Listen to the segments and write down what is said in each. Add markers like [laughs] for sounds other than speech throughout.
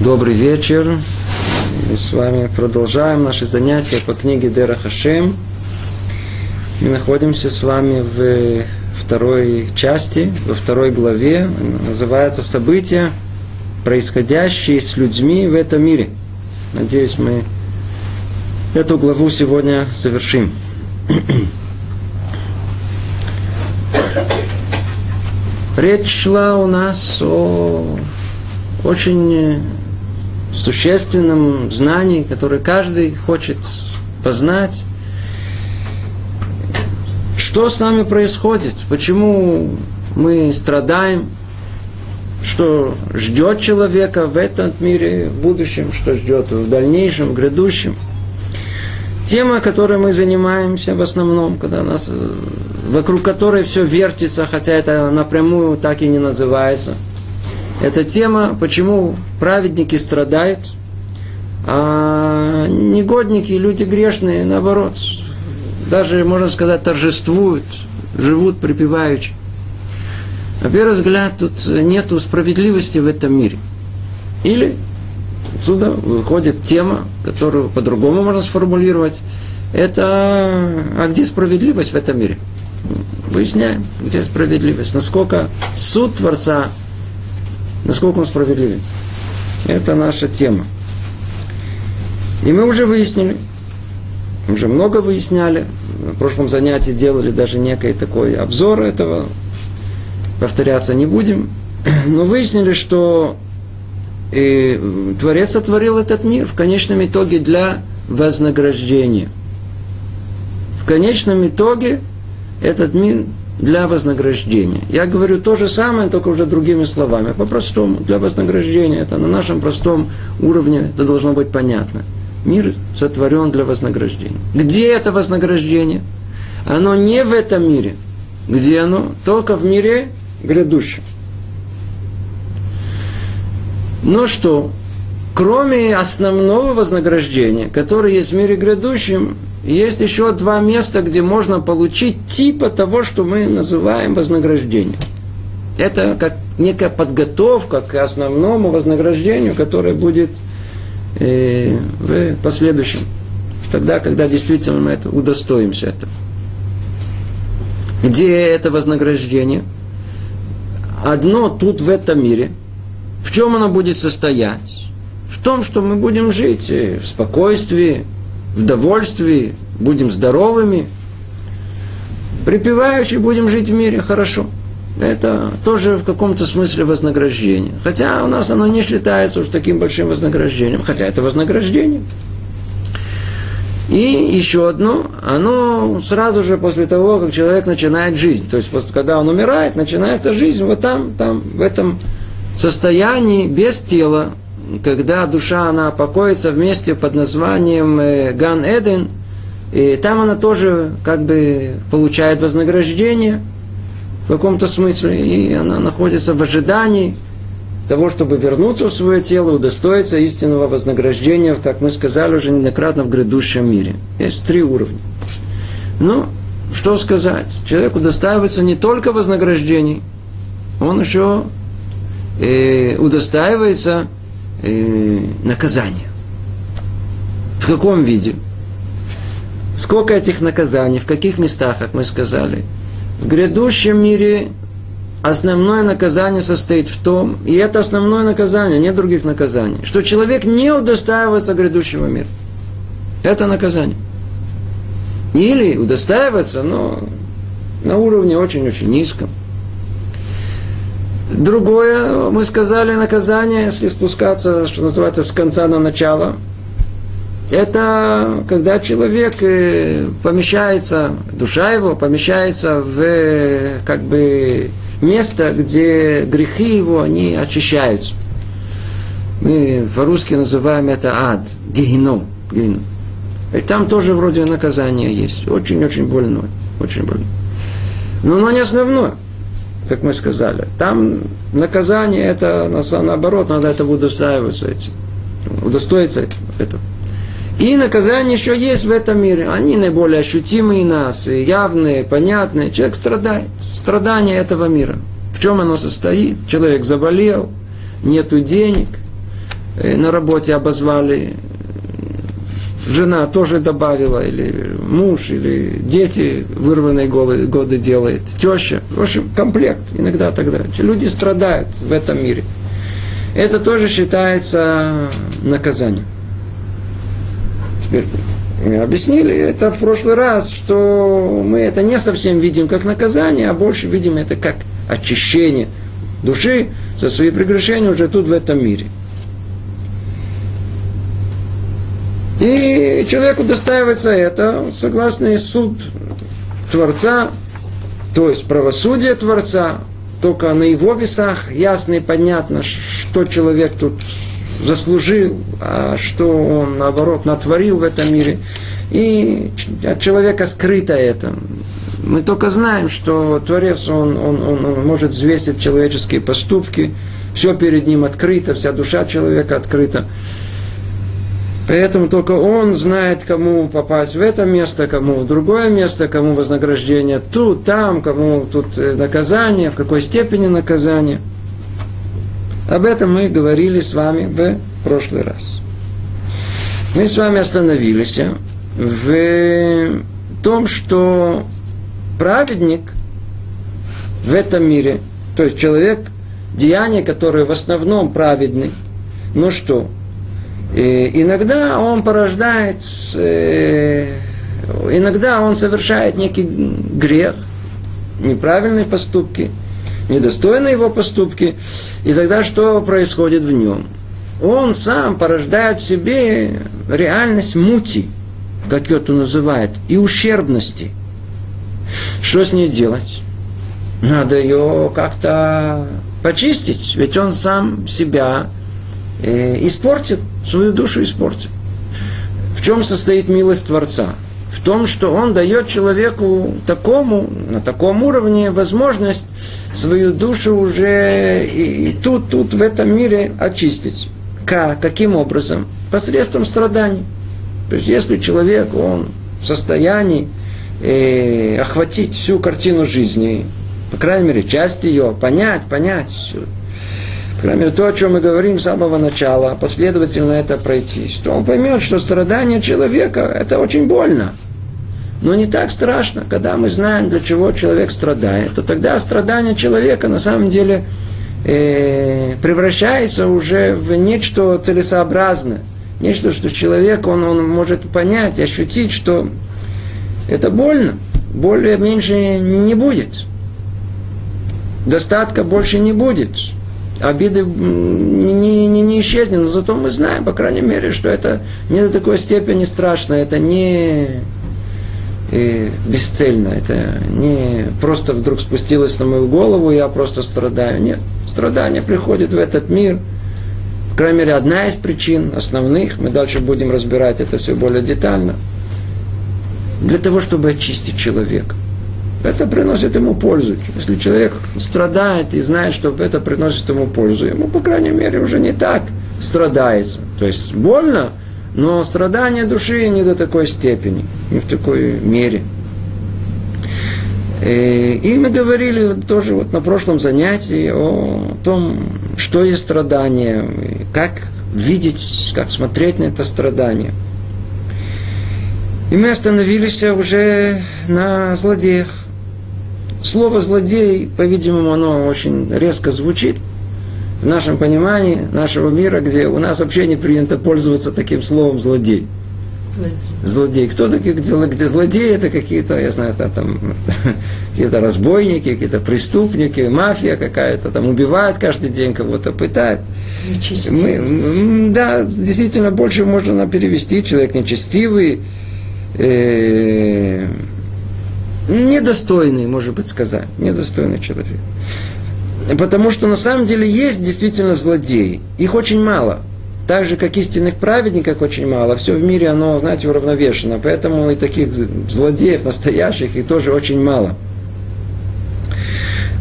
Добрый вечер. Мы с вами продолжаем наши занятия по книге Дера Хашем. Мы находимся с вами в второй части, во второй главе. Называется «События, происходящие с людьми в этом мире». Надеюсь, мы эту главу сегодня завершим. Речь шла у нас о очень существенном знании, которое каждый хочет познать. Что с нами происходит? Почему мы страдаем? Что ждет человека в этом мире, в будущем, что ждет в дальнейшем, в грядущем? Тема, которой мы занимаемся в основном, когда нас, вокруг которой все вертится, хотя это напрямую так и не называется – это тема, почему праведники страдают, а негодники, люди грешные, наоборот, даже, можно сказать, торжествуют, живут припеваючи. На первый взгляд, тут нет справедливости в этом мире. Или отсюда выходит тема, которую по-другому можно сформулировать. Это, а где справедливость в этом мире? Выясняем, где справедливость. Насколько суд Творца насколько он справедливен. Это наша тема. И мы уже выяснили, уже много выясняли, в прошлом занятии делали даже некий такой обзор этого, повторяться не будем, [clears throat] но выяснили, что и Творец сотворил этот мир в конечном итоге для вознаграждения. В конечном итоге этот мир для вознаграждения. Я говорю то же самое, только уже другими словами. По-простому, для вознаграждения. Это на нашем простом уровне это должно быть понятно. Мир сотворен для вознаграждения. Где это вознаграждение? Оно не в этом мире. Где оно? Только в мире грядущем. Ну что, кроме основного вознаграждения, которое есть в мире грядущем, есть еще два места, где можно получить типа того, что мы называем вознаграждением. Это как некая подготовка к основному вознаграждению, которое будет э, в последующем. Тогда, когда действительно мы это, удостоимся этого. Где это вознаграждение? Одно тут в этом мире. В чем оно будет состоять? В том, что мы будем жить в спокойствии, в довольстве, будем здоровыми, припеваючи будем жить в мире хорошо. Это тоже в каком-то смысле вознаграждение. Хотя у нас оно не считается уж таким большим вознаграждением. Хотя это вознаграждение. И еще одно, оно сразу же после того, как человек начинает жизнь. То есть, после, когда он умирает, начинается жизнь вот там, там, в этом состоянии без тела, когда душа, она покоится вместе под названием э, Ган Эден, и там она тоже как бы получает вознаграждение в каком-то смысле, и она находится в ожидании того, чтобы вернуться в свое тело, удостоиться истинного вознаграждения, как мы сказали уже неоднократно в грядущем мире. Есть три уровня. Ну, что сказать? Человек удостаивается не только вознаграждений, он еще э, удостаивается э, наказания. В каком виде? Сколько этих наказаний, в каких местах, как мы сказали. В грядущем мире основное наказание состоит в том, и это основное наказание, нет других наказаний, что человек не удостаивается грядущего мира. Это наказание. Или удостаивается, но на уровне очень-очень низком. Другое, мы сказали, наказание, если спускаться, что называется, с конца на начало, это когда человек э, помещается, душа его помещается в как бы место, где грехи его, они очищаются. Мы по-русски называем это ад, геном. геном. И там тоже вроде наказание есть. Очень-очень больное. Очень больное. Но оно не основное как мы сказали. Там наказание, это наоборот, надо это удостаиваться этим. Удостоиться этим. Это. И наказание еще есть в этом мире. Они наиболее ощутимые нас, явные, понятные. Человек страдает. Страдание этого мира. В чем оно состоит? Человек заболел, нету денег, э, на работе обозвали, жена тоже добавила, или муж, или дети вырванные годы делает, теща. В общем, комплект иногда тогда. Люди страдают в этом мире. Это тоже считается наказанием. Теперь объяснили это в прошлый раз, что мы это не совсем видим как наказание, а больше видим это как очищение души за свои прегрешения уже тут в этом мире. И человеку достаивается это, согласно и суд Творца, то есть правосудие Творца, только на его весах ясно и понятно, что человек тут заслужил, а что он, наоборот, натворил в этом мире. И от человека скрыто это. Мы только знаем, что Творец, он, он, он, он может взвесить человеческие поступки, все перед ним открыто, вся душа человека открыта. Поэтому только он знает, кому попасть в это место, кому в другое место, кому вознаграждение тут, там, кому тут э, наказание, в какой степени наказание. Об этом мы говорили с вами в прошлый раз. Мы с вами остановились в том, что праведник в этом мире, то есть человек, деяния, которые в основном праведны, ну что, и иногда он порождает, э, иногда он совершает некий грех, неправильные поступки, недостойные его поступки, и тогда что происходит в нем? Он сам порождает в себе реальность мути, как ее это называют, и ущербности. Что с ней делать? Надо ее как-то почистить, ведь он сам себя э, испортил, свою душу испортил. В чем состоит милость Творца? В том, что он дает человеку такому, на таком уровне возможность свою душу уже и, и тут, тут, в этом мире очистить. Как? Каким образом? Посредством страданий. То есть, если человек, он в состоянии э, охватить всю картину жизни, по крайней мере, часть ее, понять, понять, Кроме того, о чем мы говорим с самого начала, последовательно это пройтись, то он поймет, что страдание человека – это очень больно. Но не так страшно, когда мы знаем, для чего человек страдает, то тогда страдание человека на самом деле э, превращается уже в нечто целесообразное. Нечто, что человек, он, он может понять, ощутить, что это больно, более меньше не будет. Достатка больше не будет обиды не, не, не исчезнет, но зато мы знаем, по крайней мере, что это не до такой степени страшно, это не и бесцельно, это не просто вдруг спустилось на мою голову, я просто страдаю. Нет, страдание приходит в этот мир. По крайней мере, одна из причин основных, мы дальше будем разбирать это все более детально, для того, чтобы очистить человека это приносит ему пользу. Если человек страдает и знает, что это приносит ему пользу, ему, по крайней мере, уже не так страдается. То есть больно, но страдание души не до такой степени, не в такой мере. Э, и мы говорили тоже вот на прошлом занятии о том, что есть страдание, как видеть, как смотреть на это страдание. И мы остановились уже на злодеях. Слово «злодей», по-видимому, оно очень резко звучит в нашем понимании нашего мира, где у нас вообще не принято пользоваться таким словом «злодей». Злодей. Кто такие, где, где злодеи? Это какие-то, я знаю, это, там, [laughs] какие-то разбойники, какие-то преступники, мафия какая-то, там убивают каждый день кого-то, пытают. Мы, да, действительно, больше можно перевести. Человек нечестивый, э, недостойный, может быть, сказать, недостойный человек. Потому что на самом деле есть действительно злодеи. Их очень мало. Так же, как истинных праведников очень мало. Все в мире, оно, знаете, уравновешено. Поэтому и таких злодеев настоящих, их тоже очень мало.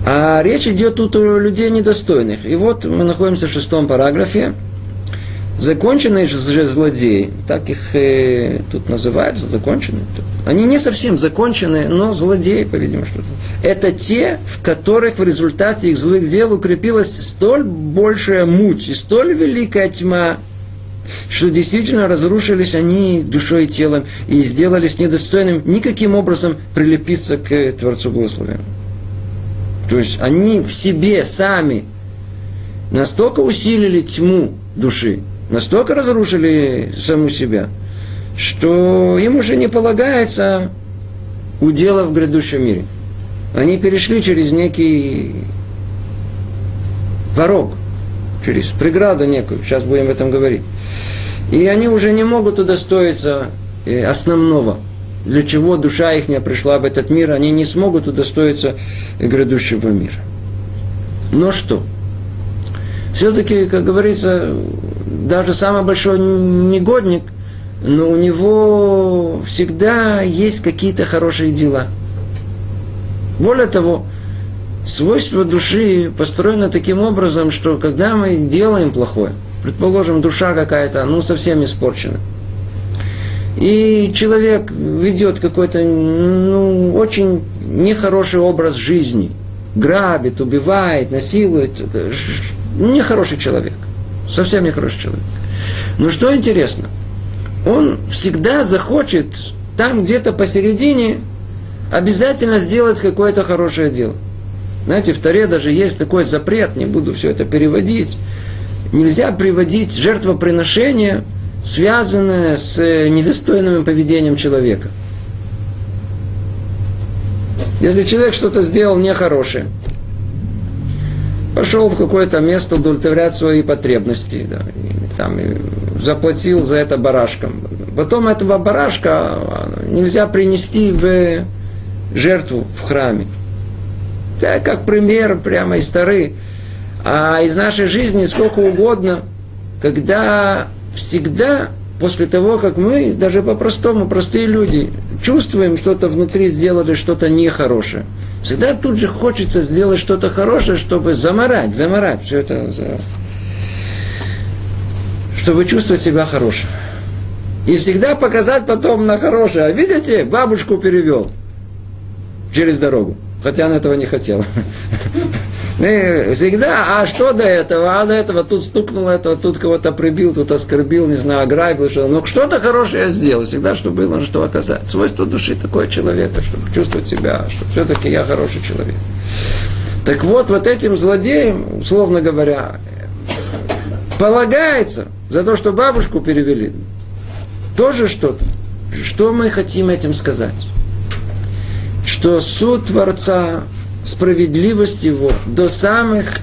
А речь идет тут о людей недостойных. И вот мы находимся в шестом параграфе. Законченные же злодеи, так их э, тут называют, законченные. Они не совсем законченные, но злодеи, по-видимому, что-то. Это те, в которых в результате их злых дел укрепилась столь большая муть и столь великая тьма, что действительно разрушились они душой и телом и сделались недостойным никаким образом прилепиться к Творцу Благословенному. То есть они в себе сами настолько усилили тьму души, настолько разрушили саму себя, что им уже не полагается удела в грядущем мире. Они перешли через некий порог, через преграду некую, сейчас будем об этом говорить. И они уже не могут удостоиться э, основного, для чего душа их не пришла в этот мир, они не смогут удостоиться грядущего мира. Но что? Все-таки, как говорится, даже самый большой негодник, но у него всегда есть какие-то хорошие дела. Более того, свойство души построено таким образом, что когда мы делаем плохое, предположим, душа какая-то, ну, совсем испорчена, и человек ведет какой-то, ну, очень нехороший образ жизни, грабит, убивает, насилует, нехороший человек, совсем нехороший человек. Но что интересно, он всегда захочет там где-то посередине обязательно сделать какое-то хорошее дело. Знаете, в Таре даже есть такой запрет, не буду все это переводить. Нельзя приводить жертвоприношение, связанное с недостойным поведением человека. Если человек что-то сделал нехорошее, пошел в какое-то место удовлетворять свои потребности, да, и, там, и заплатил за это барашком. Потом этого барашка нельзя принести в жертву в храме. Да, как пример прямо из стары. А из нашей жизни сколько угодно, когда всегда после того, как мы, даже по-простому, простые люди, чувствуем что-то внутри, сделали что-то нехорошее, всегда тут же хочется сделать что-то хорошее, чтобы заморать, заморать все это, чтобы чувствовать себя хорошим. И всегда показать потом на хорошее. А видите, бабушку перевел через дорогу. Хотя она этого не хотела. [laughs] Мы всегда, а что до этого? А до этого тут стукнул этого, тут кого-то прибил, тут оскорбил, не знаю, ограбил, что Ну, что-то хорошее я сделал, всегда, что было что оказать. Свойство души такое человека, чтобы чувствовать себя, что все-таки я хороший человек. Так вот, вот этим злодеям, условно говоря, полагается за то, что бабушку перевели, тоже что-то. Что мы хотим этим сказать? Что суд Творца справедливость его до самых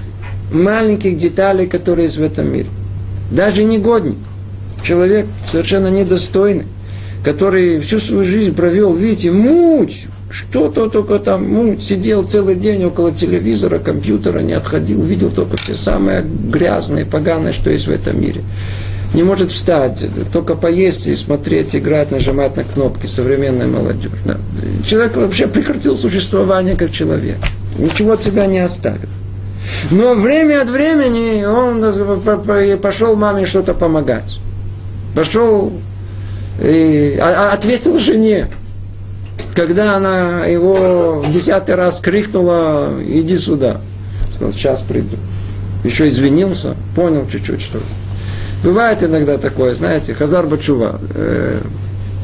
маленьких деталей, которые есть в этом мире. Даже негодник, человек совершенно недостойный, который всю свою жизнь провел, видите, муть, что-то только там, муть, сидел целый день около телевизора, компьютера, не отходил, видел только все самое грязное, поганое, что есть в этом мире. Не может встать, только поесть и смотреть, играть, нажимать на кнопки, современная молодежь. Да. Человек вообще прекратил существование как человек ничего от себя не оставил. Но время от времени он пошел маме что-то помогать. Пошел и а, а, ответил жене, когда она его в десятый раз крикнула, иди сюда. Сказал, сейчас приду. Еще извинился, понял чуть-чуть, что Бывает иногда такое, знаете, Хазар Бачува э,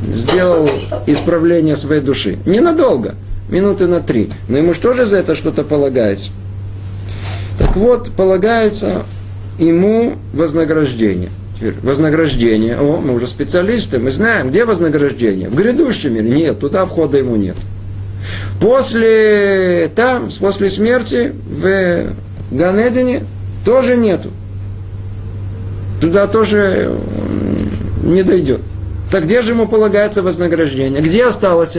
сделал исправление своей души. Ненадолго минуты на три. Но ему что же за это что-то полагается? Так вот, полагается ему вознаграждение. Теперь, вознаграждение. О, мы уже специалисты, мы знаем, где вознаграждение. В грядущем мире нет, туда входа ему нет. После, там, после смерти в Ганедине тоже нету. Туда тоже не дойдет. Так где же ему полагается вознаграждение? Где осталось?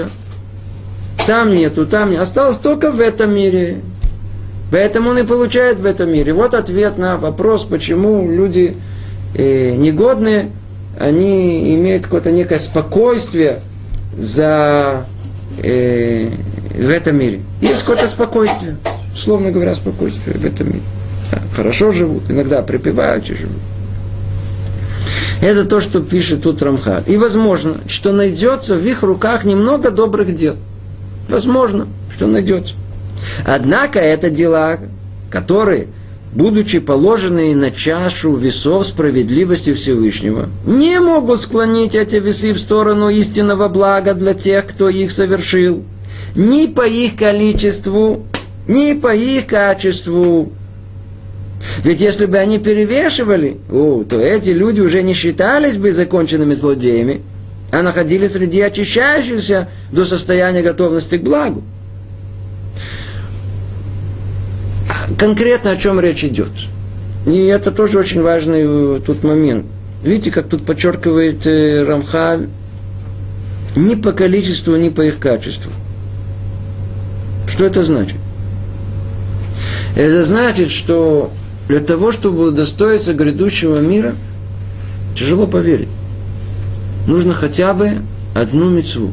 там нету, там нет. Осталось только в этом мире. Поэтому он и получает в этом мире. Вот ответ на вопрос, почему люди э, негодные, они имеют какое-то некое спокойствие за, э, в этом мире. Есть какое-то спокойствие, условно говоря, спокойствие в этом мире. Хорошо живут, иногда припевают и живут. Это то, что пишет тут Рамхаль. И возможно, что найдется в их руках немного добрых дел. Возможно, что найдется. Однако это дела, которые, будучи положенные на чашу весов справедливости Всевышнего, не могут склонить эти весы в сторону истинного блага для тех, кто их совершил, ни по их количеству, ни по их качеству. Ведь если бы они перевешивали, о, то эти люди уже не считались бы законченными злодеями, а находились среди очищающихся до состояния готовности к благу. Конкретно о чем речь идет. И это тоже очень важный э, тут момент. Видите, как тут подчеркивает э, Рамхаль, ни по количеству, ни по их качеству. Что это значит? Это значит, что для того, чтобы удостоиться грядущего мира, тяжело поверить. Нужно хотя бы одну мецву.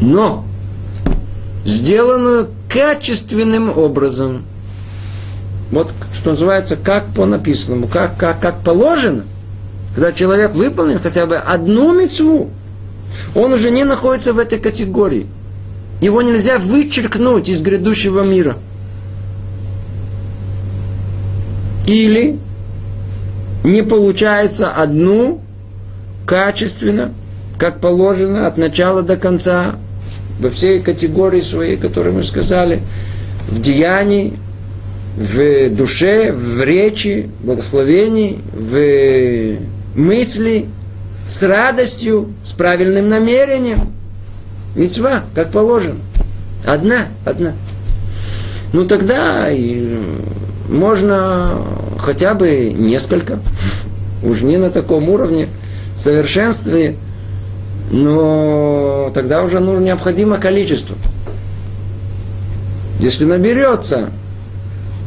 Но сделанную качественным образом. Вот что называется, как по написанному, как, как, как положено. Когда человек выполнит хотя бы одну мецву, он уже не находится в этой категории. Его нельзя вычеркнуть из грядущего мира – Или не получается одну качественно, как положено, от начала до конца, во всей категории своей, которые мы сказали, в деянии, в душе, в речи, благословении, в мысли, с радостью, с правильным намерением. Мецва, как положено. Одна, одна. Ну тогда можно хотя бы несколько, уж не на таком уровне совершенстве, но тогда уже ну, необходимо количество. Если наберется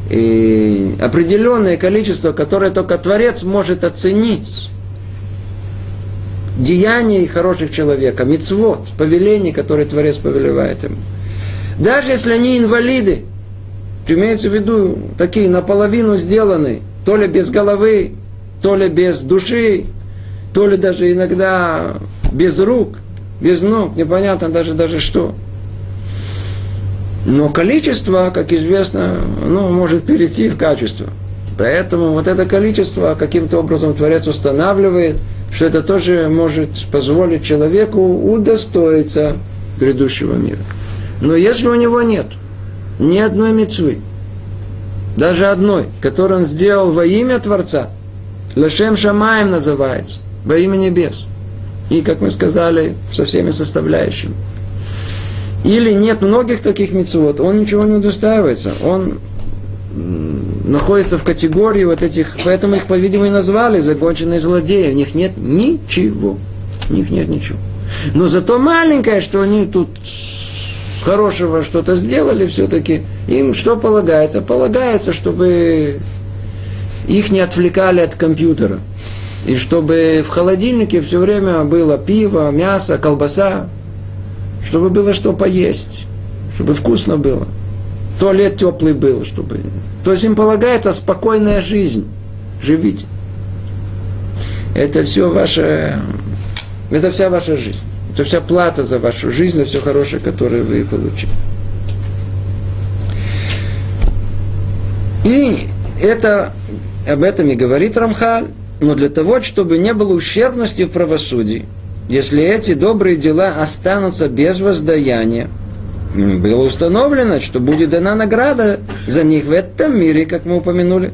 и определенное количество, которое только Творец может оценить, деяний хороших человека, мицвод, повелений, которые Творец повелевает ему. Даже если они инвалиды, Имеется в виду такие наполовину сделанные, то ли без головы, то ли без души, то ли даже иногда без рук, без ног, непонятно даже, даже что. Но количество, как известно, ну, может перейти в качество. Поэтому вот это количество каким-то образом Творец устанавливает, что это тоже может позволить человеку удостоиться грядущего мира. Но если у него нет – ни одной мецвы, даже одной, которую он сделал во имя Творца, Лашем Шамаем называется, во имя небес. И, как мы сказали, со всеми составляющими. Или нет многих таких мецвод, он ничего не удостаивается. Он находится в категории вот этих, поэтому их, по-видимому, и назвали законченные злодеи. У них нет ничего. У них нет ничего. Но зато маленькое, что они тут хорошего что-то сделали, все-таки им что полагается? Полагается, чтобы их не отвлекали от компьютера. И чтобы в холодильнике все время было пиво, мясо, колбаса, чтобы было что поесть, чтобы вкусно было. Туалет теплый был, чтобы... То есть им полагается спокойная жизнь. Живите. Это все ваша... Это вся ваша жизнь. Это вся плата за вашу жизнь, за все хорошее, которое вы получили. И это, об этом и говорит Рамхаль, но для того, чтобы не было ущербности в правосудии, если эти добрые дела останутся без воздаяния, было установлено, что будет дана награда за них в этом мире, как мы упомянули.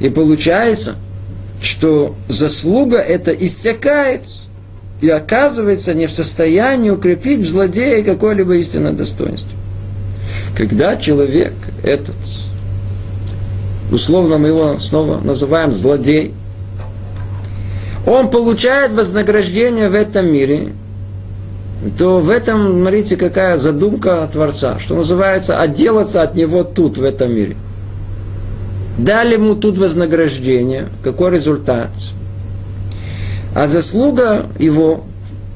И получается, что заслуга это иссякает – и оказывается не в состоянии укрепить в злодея какое-либо истинное достоинство. Когда человек этот, условно мы его снова называем злодей, он получает вознаграждение в этом мире, то в этом, смотрите, какая задумка Творца, что называется, отделаться от него тут, в этом мире. Дали ему тут вознаграждение, какой результат – а заслуга его,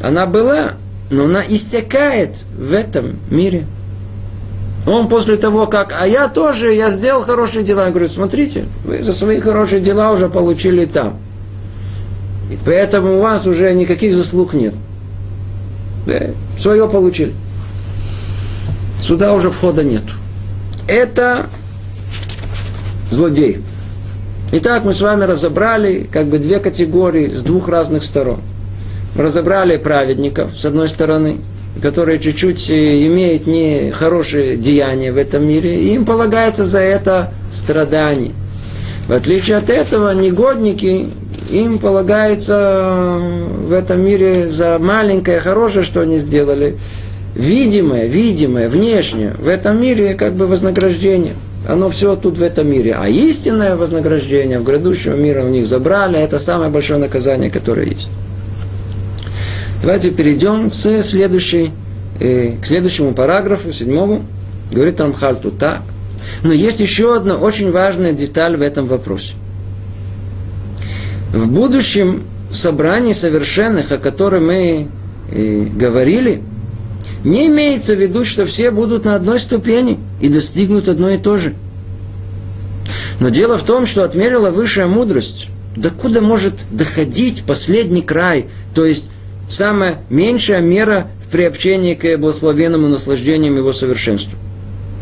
она была, но она иссякает в этом мире. Он после того, как, а я тоже, я сделал хорошие дела, я говорю, смотрите, вы за свои хорошие дела уже получили там. Поэтому у вас уже никаких заслуг нет. Да, свое получили. Сюда уже входа нет. Это злодей. Итак, мы с вами разобрали как бы две категории с двух разных сторон. Разобрали праведников, с одной стороны, которые чуть-чуть э, имеют нехорошие деяния в этом мире, и им полагается за это страдание. В отличие от этого, негодники, им полагается в этом мире за маленькое хорошее, что они сделали, видимое, видимое, внешнее, в этом мире как бы вознаграждение. Оно все тут в этом мире. А истинное вознаграждение в грядущем мире у них забрали, это самое большое наказание, которое есть. Давайте перейдем к, следующей, э, к следующему параграфу, седьмому. Говорит Рамхаль тут так. Но есть еще одна очень важная деталь в этом вопросе. В будущем собрании совершенных, о котором мы э, говорили, не имеется в виду, что все будут на одной ступени и достигнут одно и то же. Но дело в том, что отмерила высшая мудрость, докуда может доходить последний край, то есть самая меньшая мера в приобщении к благословенному наслаждениям его совершенству.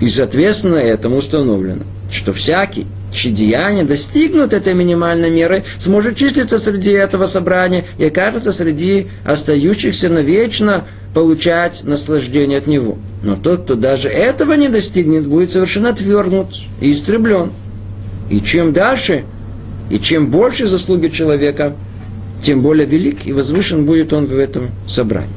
И, соответственно, этому установлено, что всякий, чьи деяния достигнут этой минимальной меры, сможет числиться среди этого собрания и окажется среди остающихся навечно получать наслаждение от него. Но тот, кто даже этого не достигнет, будет совершенно отвергнут и истреблен. И чем дальше, и чем больше заслуги человека, тем более велик и возвышен будет он в этом собрании.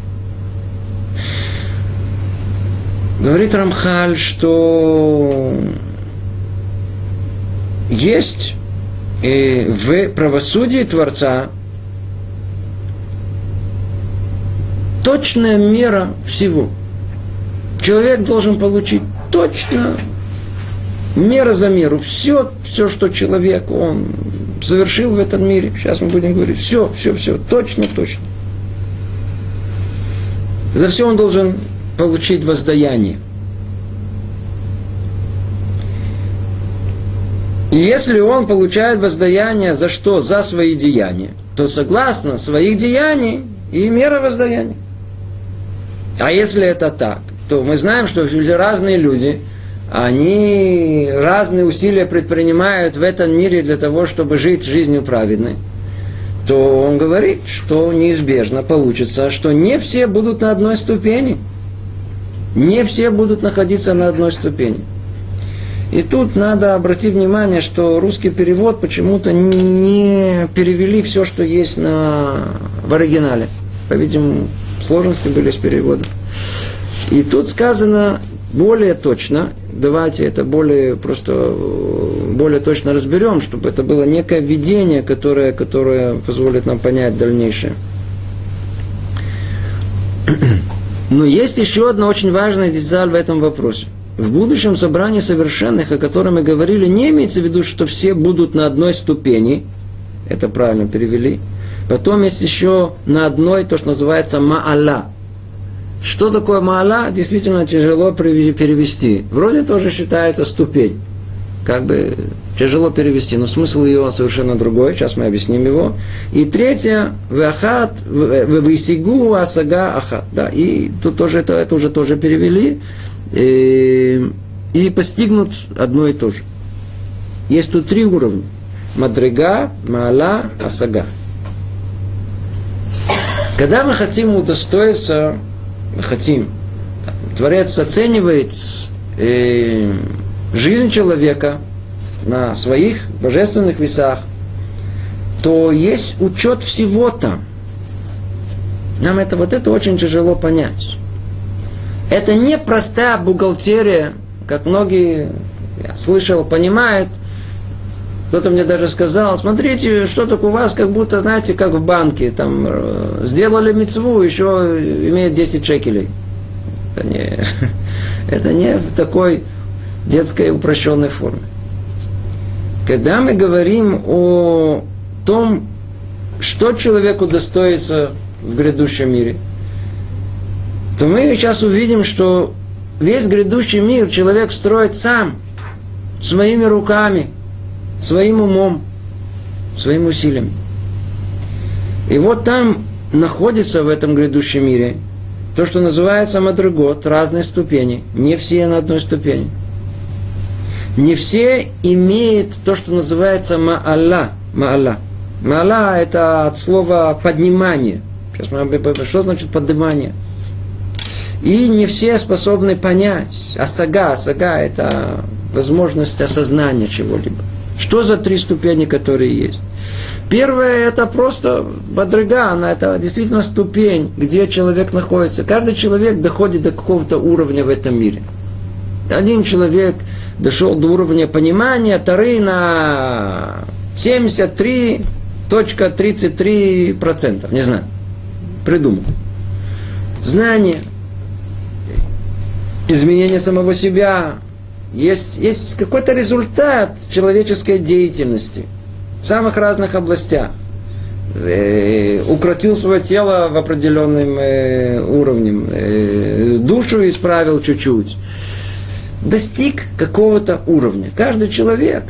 Говорит Рамхаль, что есть э, в правосудии Творца точная мера всего. Человек должен получить точно мера за меру. Все, все, что человек, он совершил в этом мире. Сейчас мы будем говорить. Все, все, все. Точно, точно. За все он должен получить воздаяние. И если он получает воздаяние за что? За свои деяния, то согласно своих деяний и мера воздаяния. А если это так, то мы знаем, что разные люди, они разные усилия предпринимают в этом мире для того, чтобы жить жизнью праведной, то он говорит, что неизбежно получится, что не все будут на одной ступени. Не все будут находиться на одной ступени. И тут надо обратить внимание, что русский перевод почему-то не перевели все, что есть на, в оригинале. По-видимому, сложности были с переводом. И тут сказано более точно, давайте это более просто более точно разберем, чтобы это было некое видение, которое, которое позволит нам понять дальнейшее. [clears throat] Но есть еще одна очень важная деталь в этом вопросе. В будущем собрании совершенных, о котором мы говорили, не имеется в виду, что все будут на одной ступени. Это правильно перевели. Потом есть еще на одной то, что называется ма'ала. Что такое ма'ала, действительно тяжело перевести. Вроде тоже считается ступень. Как бы тяжело перевести, но смысл ее совершенно другой. Сейчас мы объясним его. И третье, вахат, висигу асага ахат. Да, и тут тоже это, это уже тоже перевели. И, и постигнут одно и то же. Есть тут три уровня. Мадрига, Маала, Асага. Когда мы хотим удостоиться, мы хотим, Творец оценивает э, жизнь человека на своих божественных весах, то есть учет всего там. Нам это вот это очень тяжело понять. Это не простая бухгалтерия, как многие, я слышал, понимают – кто-то мне даже сказал, смотрите, что так у вас, как будто, знаете, как в банке, там, э, сделали мецву, еще имеет 10 шекелей. Это не, [laughs] это не в такой детской упрощенной форме. Когда мы говорим о том, что человеку достоится в грядущем мире, то мы сейчас увидим, что весь грядущий мир человек строит сам, своими руками – своим умом, своим усилием. И вот там находится в этом грядущем мире то, что называется мадрагот, разные ступени. Не все на одной ступени. Не все имеют то, что называется маалла. Маалла. Маалла – это от слова поднимание. Сейчас мы что значит поднимание? И не все способны понять. Асага, асага – это возможность осознания чего-либо. Что за три ступени, которые есть? Первое – это просто бодрыган, это действительно ступень, где человек находится. Каждый человек доходит до какого-то уровня в этом мире. Один человек дошел до уровня понимания Тары на 73.33%, не знаю, придумал. Знание, изменение самого себя, есть, есть какой-то результат человеческой деятельности в самых разных областях. Э, укротил свое тело в определенном э, уровне, э, душу исправил чуть-чуть, достиг какого-то уровня. Каждый человек,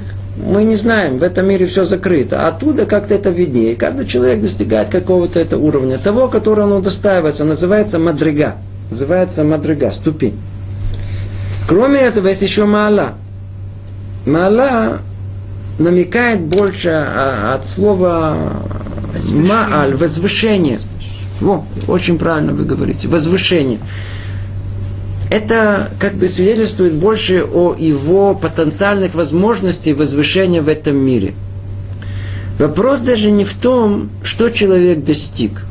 мы не знаем, в этом мире все закрыто. Оттуда как-то это виднее. Каждый человек достигает какого-то это уровня. Того, которого он удостаивается, называется мадрига. Называется мадрига, ступень. Кроме этого, есть еще мала. Мала намекает больше а, от слова мааль, возвышение. Во, очень правильно вы говорите, возвышение. Это как бы свидетельствует больше о его потенциальных возможностях возвышения в этом мире. Вопрос даже не в том, что человек достиг.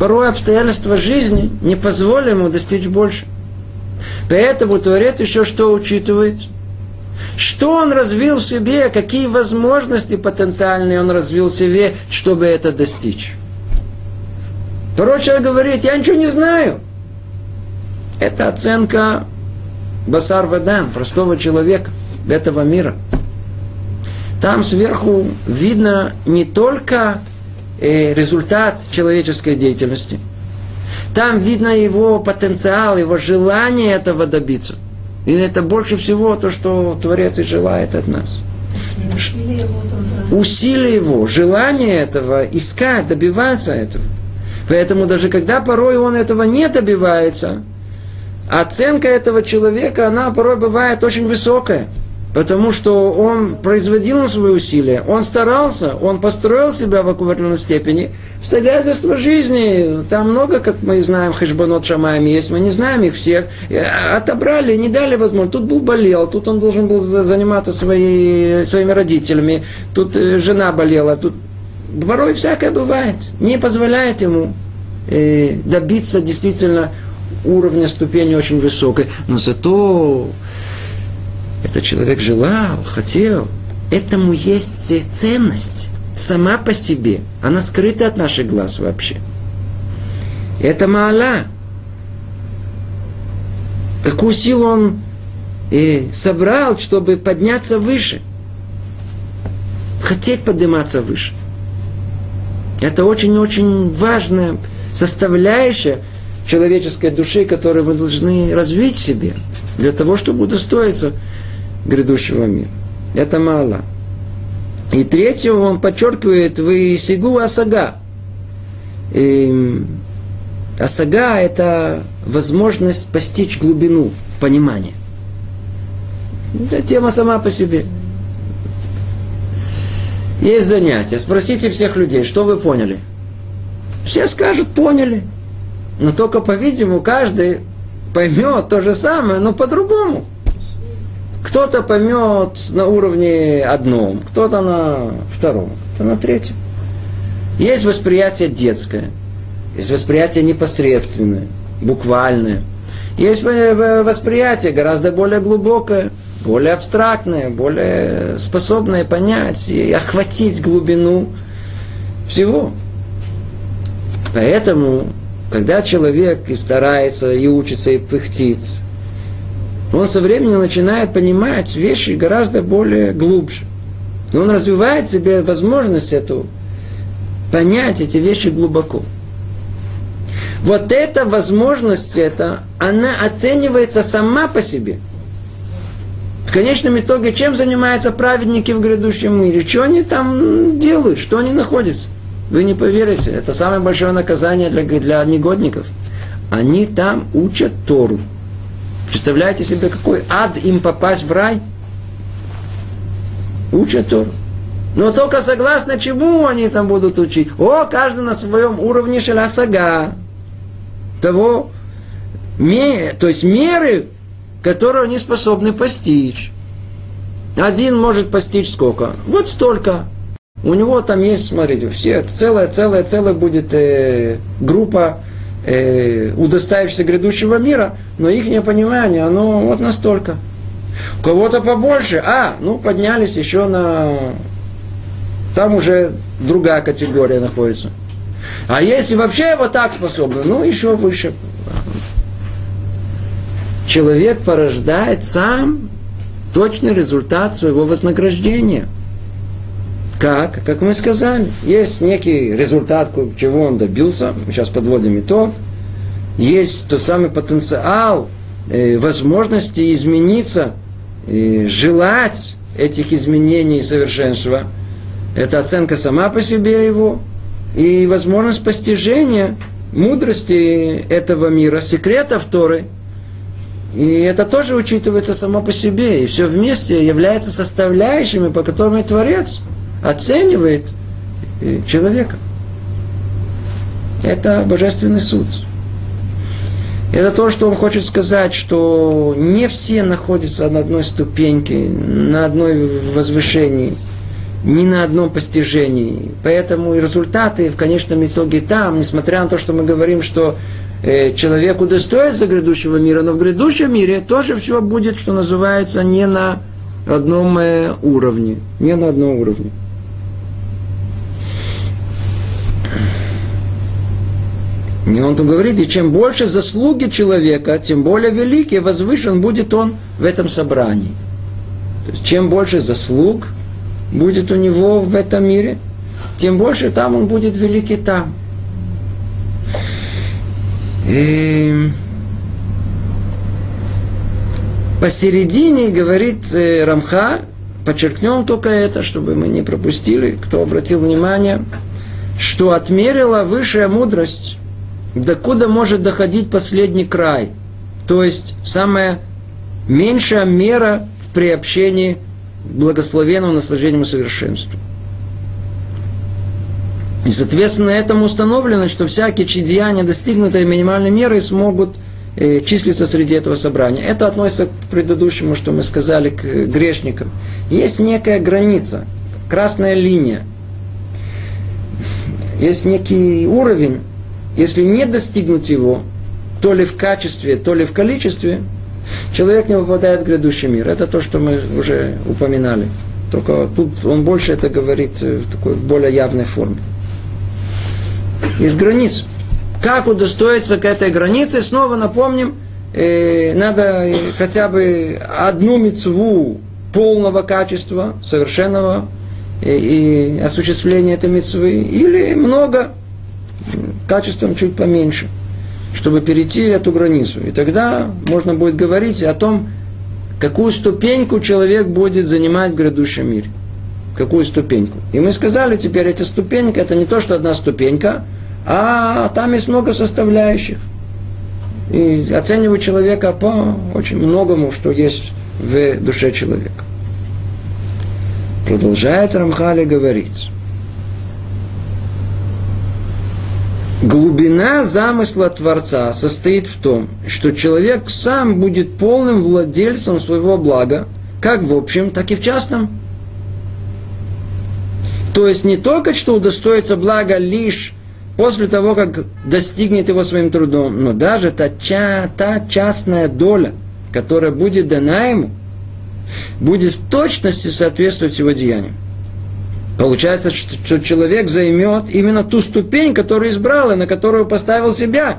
Порой обстоятельства жизни не позволят ему достичь больше. Поэтому Творец еще что учитывает? Что он развил в себе, какие возможности потенциальные он развил в себе, чтобы это достичь. Порой человек говорит, я ничего не знаю. Это оценка Басар Вадан, простого человека этого мира. Там сверху видно не только э, результат человеческой деятельности – там видно его потенциал, его желание этого добиться. И это больше всего то, что Творец и желает от нас. Усилие его, желание этого, искать, добиваться этого. Поэтому даже когда порой он этого не добивается, оценка этого человека, она порой бывает очень высокая. Потому что он производил свои усилия, он старался, он построил себя в определенной степени. Обстоятельства жизни, там много, как мы знаем, хешбанот шамаем есть, мы не знаем их всех. Э, отобрали, не дали возможность. Тут был болел, тут он должен был заниматься своей, своими родителями, тут э, жена болела, тут порой всякое бывает. Не позволяет ему э, добиться действительно уровня ступени очень высокой. Но зато этот человек желал, хотел. Этому есть ценность сама по себе. Она скрыта от наших глаз вообще. Это Маала. Какую силу он и собрал, чтобы подняться выше. Хотеть подниматься выше. Это очень-очень важная составляющая человеческой души, которую мы должны развить в себе, для того, чтобы удостоиться грядущего мира. Это мало. И третьего он подчеркивает, вы сигу асага. И асага – это возможность постичь глубину понимания. Это тема сама по себе. Есть занятия. Спросите всех людей, что вы поняли. Все скажут, поняли. Но только, по-видимому, каждый поймет то же самое, но по-другому. Кто-то поймет на уровне одном, кто-то на втором, кто-то на третьем. Есть восприятие детское, есть восприятие непосредственное, буквальное. Есть восприятие гораздо более глубокое, более абстрактное, более способное понять и охватить глубину всего. Поэтому, когда человек и старается, и учится, и пыхтит, он со временем начинает понимать вещи гораздо более глубже. И он развивает в себе возможность эту понять эти вещи глубоко. Вот эта возможность, это, она оценивается сама по себе. В конечном итоге, чем занимаются праведники в грядущем мире? Что они там делают? Что они находятся? Вы не поверите, это самое большое наказание для, для негодников. Они там учат Тору. Представляете себе, какой ад им попасть в рай? Учат Тору. Но только согласно чему они там будут учить? О, каждый на своем уровне шалясага. Того, то есть меры, которые они способны постичь. Один может постичь сколько? Вот столько. У него там есть, смотрите, все, целая, целая, целая будет э, группа э, удостаившихся грядущего мира, но их непонимание, оно вот настолько. У кого-то побольше, а, ну, поднялись еще на... Там уже другая категория находится. А если вообще вот так способны, ну, еще выше. Человек порождает сам точный результат своего вознаграждения. Как? Как мы сказали, есть некий результат, чего он добился, мы сейчас подводим итог, есть тот самый потенциал, э, возможности измениться, э, желать этих изменений и совершенства. Это оценка сама по себе его, и возможность постижения мудрости этого мира, секретов Торы – и это тоже учитывается само по себе. И все вместе является составляющими, по которым Творец оценивает э, человека. Это божественный суд. Это то, что он хочет сказать, что не все находятся на одной ступеньке, на одной возвышении, ни на одном постижении. Поэтому и результаты в конечном итоге там, несмотря на то, что мы говорим, что Э, человек удостоится грядущего мира, но в грядущем мире тоже все будет, что называется, не на одном э, уровне. Не на одном уровне. И он там говорит, и чем больше заслуги человека, тем более великий, возвышен будет он в этом собрании. То есть, чем больше заслуг будет у него в этом мире, тем больше там он будет великий там. И посередине, говорит э, Рамха, подчеркнем только это, чтобы мы не пропустили, кто обратил внимание, что отмерила высшая мудрость, докуда может доходить последний край. То есть самая меньшая мера в приобщении благословенному наслаждению совершенству. И, соответственно, этому установлено, что всякие чьи достигнутые минимальной меры, смогут э, числиться среди этого собрания. Это относится к предыдущему, что мы сказали, к грешникам. Есть некая граница, красная линия. Есть некий уровень, если не достигнуть его, то ли в качестве, то ли в количестве, человек не попадает в грядущий мир. Это то, что мы уже упоминали. Только тут он больше это говорит в такой в более явной форме. Есть границ. Как удостоиться к этой границе, снова напомним, э, надо хотя бы одну мецву полного качества, совершенного э, и осуществления этой мецвы, или много, качеством чуть поменьше, чтобы перейти эту границу. И тогда можно будет говорить о том, какую ступеньку человек будет занимать в грядущем мире. Какую ступеньку. И мы сказали теперь, эта ступенька, это не то, что одна ступенька, а там есть много составляющих. И оценивать человека по очень многому, что есть в душе человека. Продолжает Рамхали говорить. Глубина замысла Творца состоит в том, что человек сам будет полным владельцем своего блага, как в общем, так и в частном. То есть не только что удостоится блага лишь после того, как достигнет его своим трудом, но даже та, ча, та частная доля, которая будет дана ему, будет в точности соответствовать его деяниям. Получается, что человек займет именно ту ступень, которую избрал и на которую поставил себя.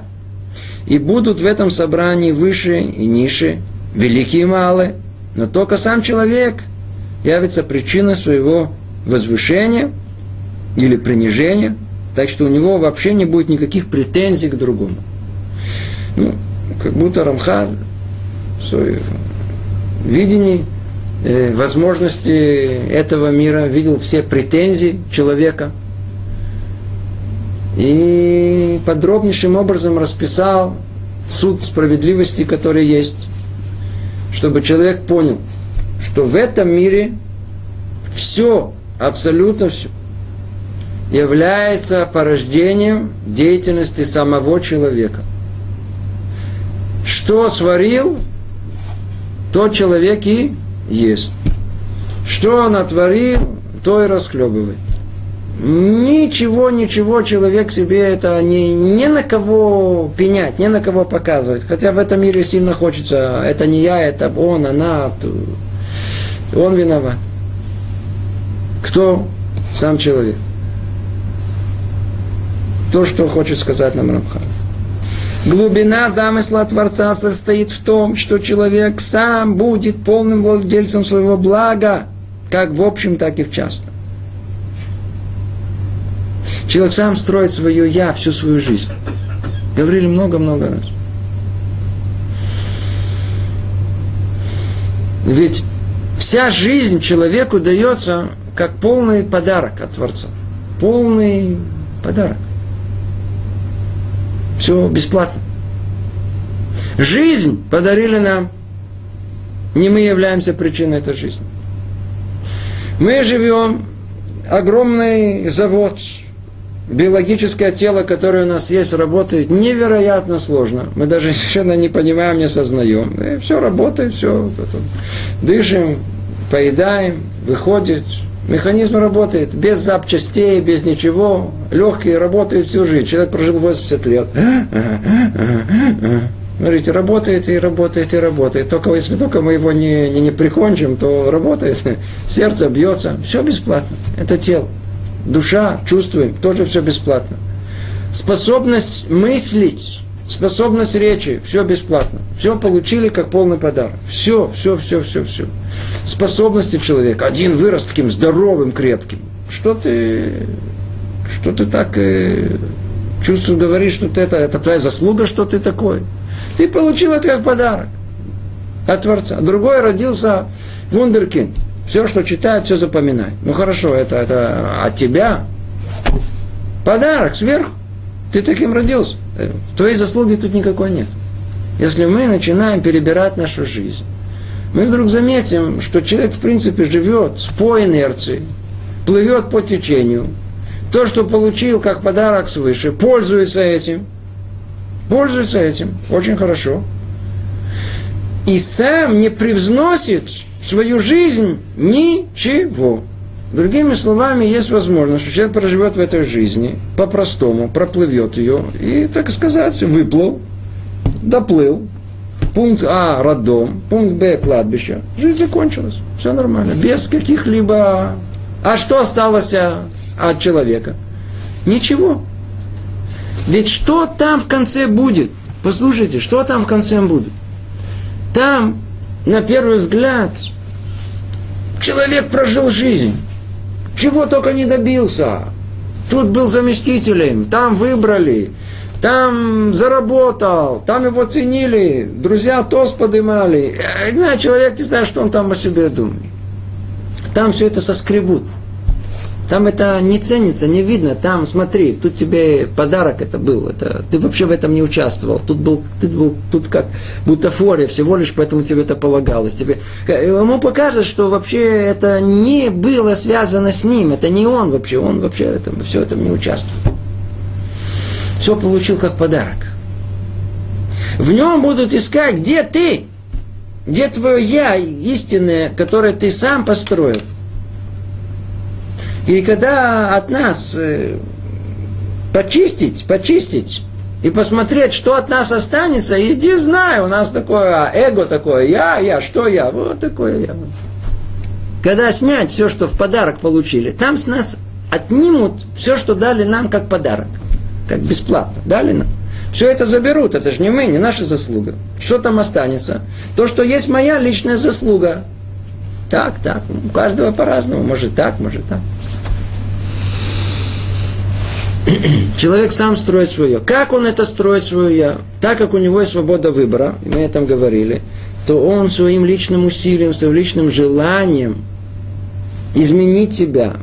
И будут в этом собрании выше и ниже, великие и малые. Но только сам человек явится причиной своего возвышения или принижения – так что у него вообще не будет никаких претензий к другому. Ну, как будто Рамхаль в своем видении возможности этого мира видел все претензии человека. и подробнейшим образом расписал суд справедливости, который есть, чтобы человек понял, что в этом мире все, абсолютно все, является порождением деятельности самого человека. Что сварил, то человек и ест. Что он отворил, то и расхлебывает. Ничего, ничего человек себе это не, не на кого пенять, не на кого показывать. Хотя в этом мире сильно хочется, это не я, это он, она, он виноват. Кто? Сам человек. То, что хочет сказать нам Рамхан. Глубина замысла Творца состоит в том, что человек сам будет полным владельцем своего блага, как в общем, так и в частном. Человек сам строит свое «я» всю свою жизнь. Говорили много-много раз. Ведь вся жизнь человеку дается как полный подарок от Творца. Полный подарок. Все бесплатно. Жизнь подарили нам. Не мы являемся причиной этой жизни. Мы живем, огромный завод, биологическое тело, которое у нас есть, работает невероятно сложно. Мы даже [laughs] совершенно не понимаем, не осознаем. И все работает, все. Дышим, поедаем, выходит. Механизм работает без запчастей, без ничего. Легкие работают всю жизнь. Человек прожил 80 лет. Смотрите, работает и работает и работает. Только если только мы его не, не, не прикончим, то работает. Сердце бьется. Все бесплатно. Это тело душа, чувствуем, тоже все бесплатно. Способность мыслить, способность речи, все бесплатно. Все получили как полный подарок. Все, все, все, все, все. Способности человека. Один вырос таким здоровым, крепким. Что ты, что ты так э, чувствуешь, говоришь, что ты это, это твоя заслуга, что ты такой. Ты получил это как подарок от Творца. Другой родился вундеркинд. Все, что читает, все запоминает. Ну хорошо, это, это от тебя. Подарок сверху. Ты таким родился. Твоей заслуги тут никакой нет. Если мы начинаем перебирать нашу жизнь, мы вдруг заметим, что человек, в принципе, живет по инерции, плывет по течению. То, что получил как подарок свыше, пользуется этим. Пользуется этим. Очень хорошо. И сам не превзносит свою жизнь ничего. Другими словами, есть возможность, что человек проживет в этой жизни по-простому, проплывет ее и, так сказать, выплыл, доплыл. Пункт А – роддом, пункт Б – кладбище. Жизнь закончилась, все нормально, без каких-либо... А что осталось от человека? Ничего. Ведь что там в конце будет? Послушайте, что там в конце будет? Там, на первый взгляд, Человек прожил жизнь. Чего только не добился. Тут был заместителем, там выбрали, там заработал, там его ценили, друзья тост поднимали. Э, человек не знает, что он там о себе думает. Там все это соскребут. Там это не ценится, не видно. Там, смотри, тут тебе подарок это был. Это, ты вообще в этом не участвовал. Тут был, ты был тут как бутафория всего лишь, поэтому тебе это полагалось. Тебе, ему покажет, что вообще это не было связано с ним. Это не он вообще. Он вообще это, все это не участвовал. Все получил как подарок. В нем будут искать, где ты, где твое я истинное, которое ты сам построил. И когда от нас э, почистить, почистить и посмотреть, что от нас останется, иди знай, у нас такое эго такое, я, я, что я, вот такое я. Когда снять все, что в подарок получили, там с нас отнимут все, что дали нам как подарок, как бесплатно, дали нам. Все это заберут, это же не мы, не наша заслуга. Что там останется? То, что есть моя личная заслуга. Так, так, у каждого по-разному, может так, может так. [clears throat] Человек сам строит свое. Как он это строит свое я? Так как у него есть свобода выбора, мы о этом говорили, то он своим личным усилием, своим личным желанием изменить себя,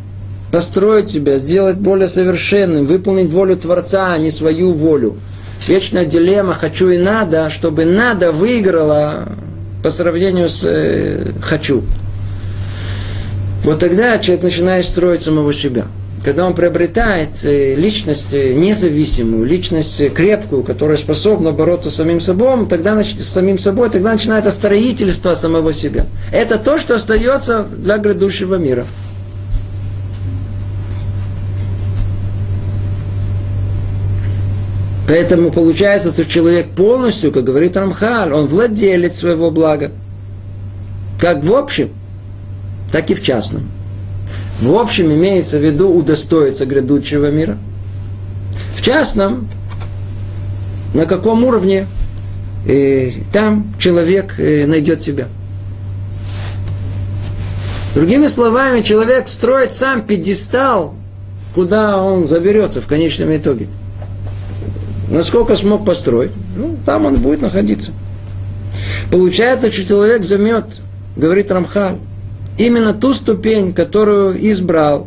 построить себя, сделать более совершенным, выполнить волю Творца, а не свою волю. Вечная дилемма «хочу и надо», чтобы «надо» выиграла по сравнению с э, «хочу». Вот тогда человек начинает строить самого себя. Когда он приобретает э, личность э, независимую, личность э, крепкую, которая способна бороться с самим собой, тогда, с самим собой, тогда начинается строительство самого себя. Это то, что остается для грядущего мира. Поэтому получается, что человек полностью, как говорит Рамхаль, он владелец своего блага. Как в общем, так и в частном. В общем имеется в виду удостоиться грядущего мира. В частном, на каком уровне э, там человек э, найдет себя. Другими словами, человек строит сам пьедестал, куда он заберется в конечном итоге – Насколько смог построить, ну, там он будет находиться. Получается, что человек займет, говорит Рамхаль, именно ту ступень, которую избрал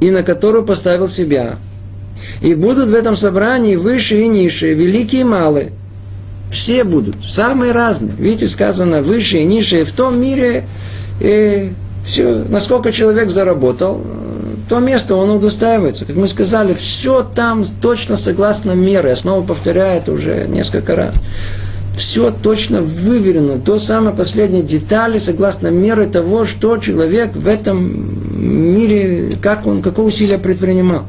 и на которую поставил себя. И будут в этом собрании выше и ниже, великие и малые. Все будут, самые разные. Видите, сказано выше и ниже. В том мире и все, насколько человек заработал, то место он удостаивается. Как мы сказали, все там точно согласно меры. Я снова повторяю это уже несколько раз. Все точно выверено до самой последней детали, согласно меры того, что человек в этом мире, как он, какое усилие предпринимал.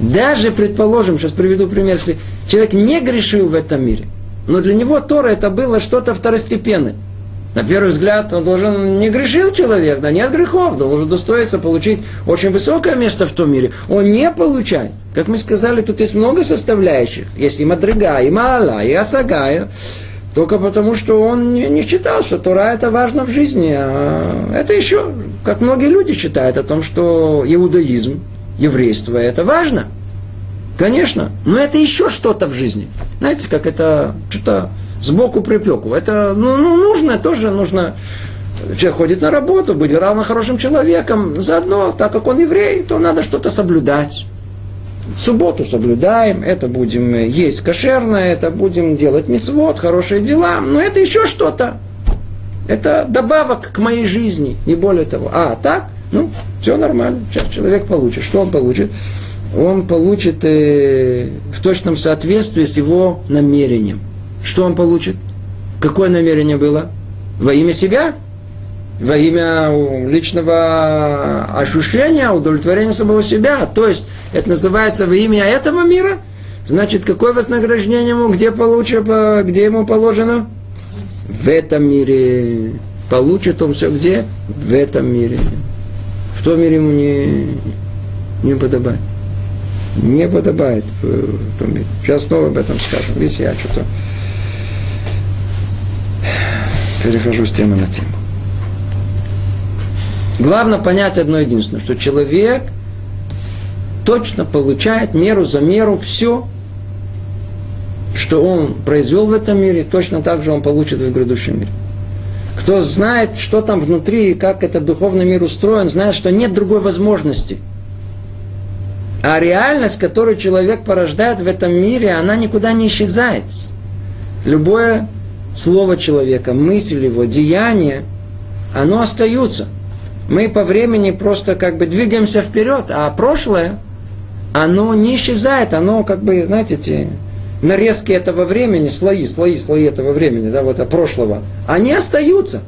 Даже, предположим, сейчас приведу пример, если человек не грешил в этом мире, но для него Тора это было что-то второстепенное – на первый взгляд, он должен, не грешил человек, да нет грехов, должен достоиться получить очень высокое место в том мире. Он не получает. Как мы сказали, тут есть много составляющих. Есть и Мадрига, и Маала, и Асагая. Только потому, что он не, не считал, что Тора это важно в жизни. А это еще, как многие люди считают о том, что иудаизм, еврейство это важно. Конечно, но это еще что-то в жизни. Знаете, как это что-то сбоку припеку. Это ну, ну, нужно, тоже нужно. Человек ходит на работу, быть равно хорошим человеком. Заодно, так как он еврей, то надо что-то соблюдать. Субботу соблюдаем, это будем есть кошерное, это будем делать мецвод, хорошие дела. Но это еще что-то. Это добавок к моей жизни, не более того. А так, ну, все нормально. Сейчас человек получит. Что он получит? Он получит э, в точном соответствии с его намерением. Что он получит? Какое намерение было? Во имя себя? Во имя личного ощущения, удовлетворения самого себя. То есть, это называется во имя этого мира. Значит, какое вознаграждение ему, где, получит, где ему положено? В этом мире. Получит он все где? В этом мире. В том мире ему не, не подобает. Не подобает в том мире. Сейчас снова об этом скажем. Видите, я что-то перехожу с темы на тему. Главное понять одно единственное, что человек точно получает меру за меру все, что он произвел в этом мире, точно так же он получит в грядущем мире. Кто знает, что там внутри, как этот духовный мир устроен, знает, что нет другой возможности. А реальность, которую человек порождает в этом мире, она никуда не исчезает. Любое слово человека, мысль его, деяние, оно остается. Мы по времени просто как бы двигаемся вперед, а прошлое, оно не исчезает, оно как бы, знаете, эти нарезки этого времени, слои, слои, слои этого времени, да, вот прошлого, они остаются.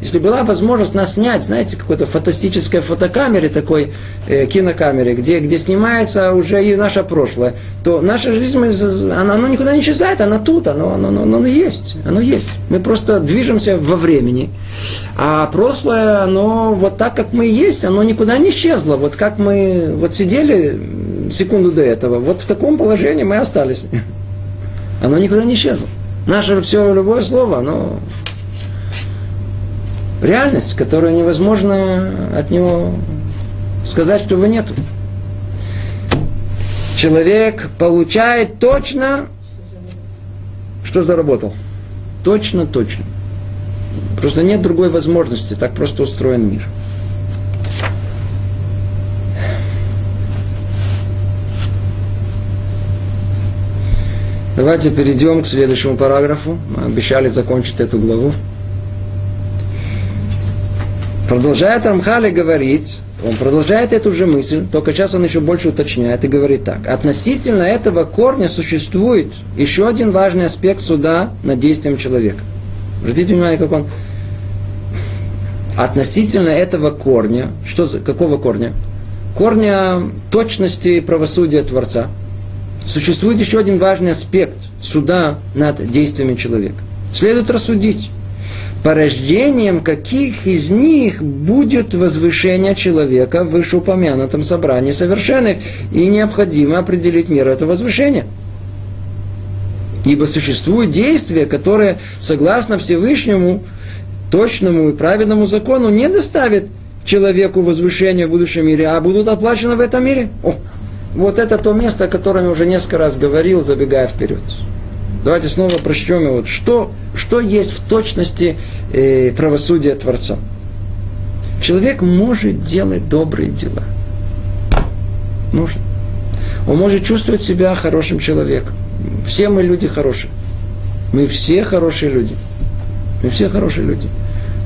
Если была возможность нас снять, знаете, какой-то фантастической фотокамере, такой э, кинокамере, где, где снимается уже и наше прошлое, то наша жизнь, мы, она, она никуда не исчезает, она тут, оно, оно, оно, оно есть, оно есть. Мы просто движемся во времени. А прошлое, оно вот так, как мы есть, оно никуда не исчезло. Вот как мы вот сидели секунду до этого, вот в таком положении мы остались. [laughs] Оно никуда не исчезло. Наше все, любое слово, оно реальность, которую невозможно от него сказать, что его нету. Человек получает точно, что заработал. Точно, точно. Просто нет другой возможности. Так просто устроен мир. Давайте перейдем к следующему параграфу. Мы обещали закончить эту главу. Продолжает Рамхали говорить, он продолжает эту же мысль, только сейчас он еще больше уточняет и говорит так. Относительно этого корня существует еще один важный аспект суда над действием человека. Обратите внимание, как он... Относительно этого корня, что за, какого корня? Корня точности правосудия Творца. Существует еще один важный аспект суда над действиями человека. Следует рассудить порождением каких из них будет возвышение человека в вышеупомянутом собрании совершенных, и необходимо определить меру этого возвышения. Ибо существует действие, которое, согласно Всевышнему, точному и праведному закону, не доставит человеку возвышения в будущем мире, а будут оплачены в этом мире. О, вот это то место, о котором я уже несколько раз говорил, забегая вперед. Давайте снова прочтем его. Что, что есть в точности э, правосудия Творца? Человек может делать добрые дела. Может. Он может чувствовать себя хорошим человеком. Все мы люди хорошие. Мы все хорошие люди. Мы все хорошие люди.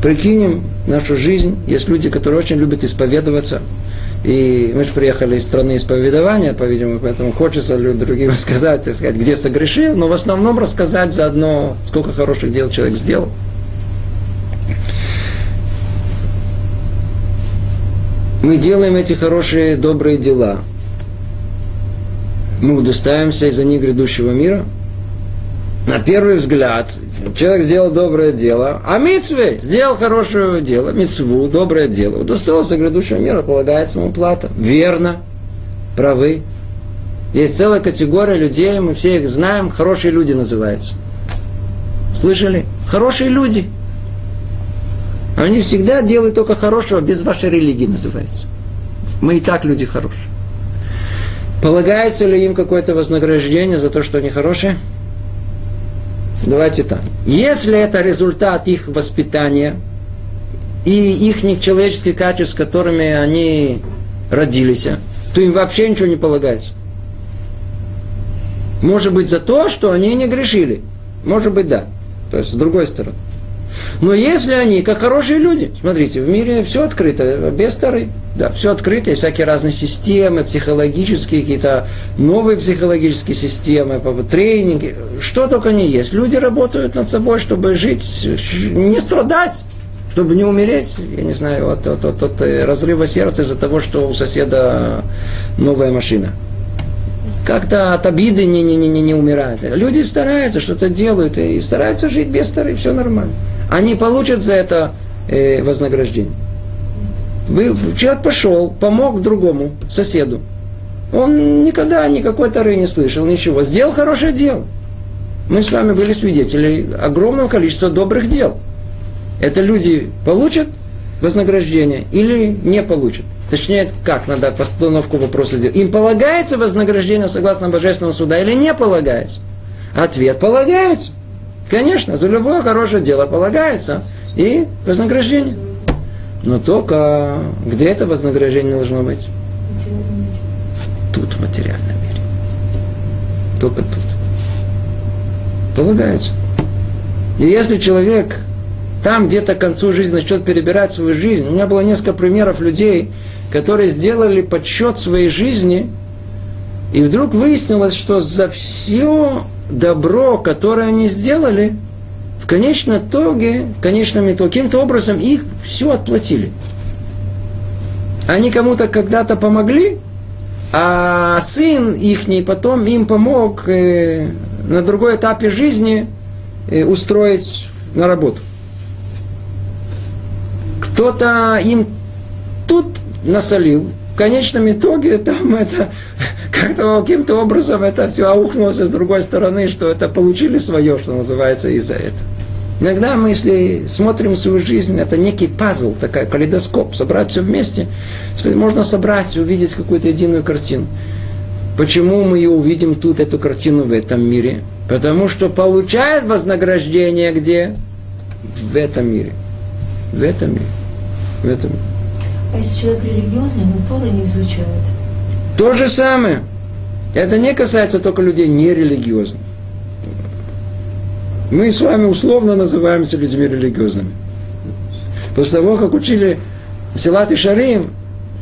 Прикинем нашу жизнь. Есть люди, которые очень любят исповедоваться. И мы же приехали из страны исповедования, по-видимому, поэтому хочется другим [laughs] сказать, так сказать, где согрешил, но в основном рассказать заодно, сколько хороших дел человек сделал. Мы делаем эти хорошие, добрые дела. Мы удостаиваемся из-за них грядущего мира – на первый взгляд, человек сделал доброе дело, а митцвы сделал хорошее дело, митцву, доброе дело, удостоился грядущего мира, полагается ему плата. Верно, правы. Есть целая категория людей, мы все их знаем, хорошие люди называются. Слышали? Хорошие люди. Они всегда делают только хорошего, без вашей религии называется. Мы и так люди хорошие. Полагается ли им какое-то вознаграждение за то, что они хорошие? Давайте так. Если это результат их воспитания и их человеческих качеств, с которыми они родились, то им вообще ничего не полагается. Может быть за то, что они не грешили. Может быть да. То есть с другой стороны. Но если они, как хорошие люди, смотрите, в мире все открыто, без старой, да, все открыто, и всякие разные системы, психологические, какие-то новые психологические системы, тренинги, что только не есть. Люди работают над собой, чтобы жить, не страдать, чтобы не умереть, я не знаю, от, от, от, от разрыва сердца из-за того, что у соседа новая машина как-то от обиды не, не, не, не, не умирают. Люди стараются, что-то делают и стараются жить без старых, все нормально они получат за это э, вознаграждение. Вы, человек пошел, помог другому соседу. Он никогда никакой тары не слышал, ничего. Сделал хорошее дело. Мы с вами были свидетели огромного количества добрых дел. Это люди получат вознаграждение или не получат? Точнее, как надо постановку вопроса сделать. Им полагается вознаграждение согласно Божественному суда или не полагается? Ответ полагается. Конечно, за любое хорошее дело полагается и вознаграждение. Но только где это вознаграждение должно быть? Тут, в материальном мире. Только тут. Полагается. И если человек там где-то к концу жизни начнет перебирать свою жизнь, у меня было несколько примеров людей, которые сделали подсчет своей жизни, и вдруг выяснилось, что за все добро, которое они сделали, в конечном итоге, в конечном итоге, каким-то образом их все отплатили. Они кому-то когда-то помогли, а сын их потом им помог э, на другой этапе жизни э, устроить на работу. Кто-то им тут насолил, в конечном итоге там это [laughs] как-то каким-то образом это все аухнулось с другой стороны, что это получили свое, что называется, из-за этого. Иногда мы, если смотрим свою жизнь, это некий пазл, такой калейдоскоп, собрать все вместе, можно собрать, увидеть какую-то единую картину. Почему мы ее увидим тут, эту картину в этом мире? Потому что получает вознаграждение где? В этом мире. В этом мире. В этом мире. А если человек религиозный, он Торы не изучает? То же самое. Это не касается только людей нерелигиозных. Мы с вами условно называемся людьми религиозными. После того, как учили Силат и Шарим,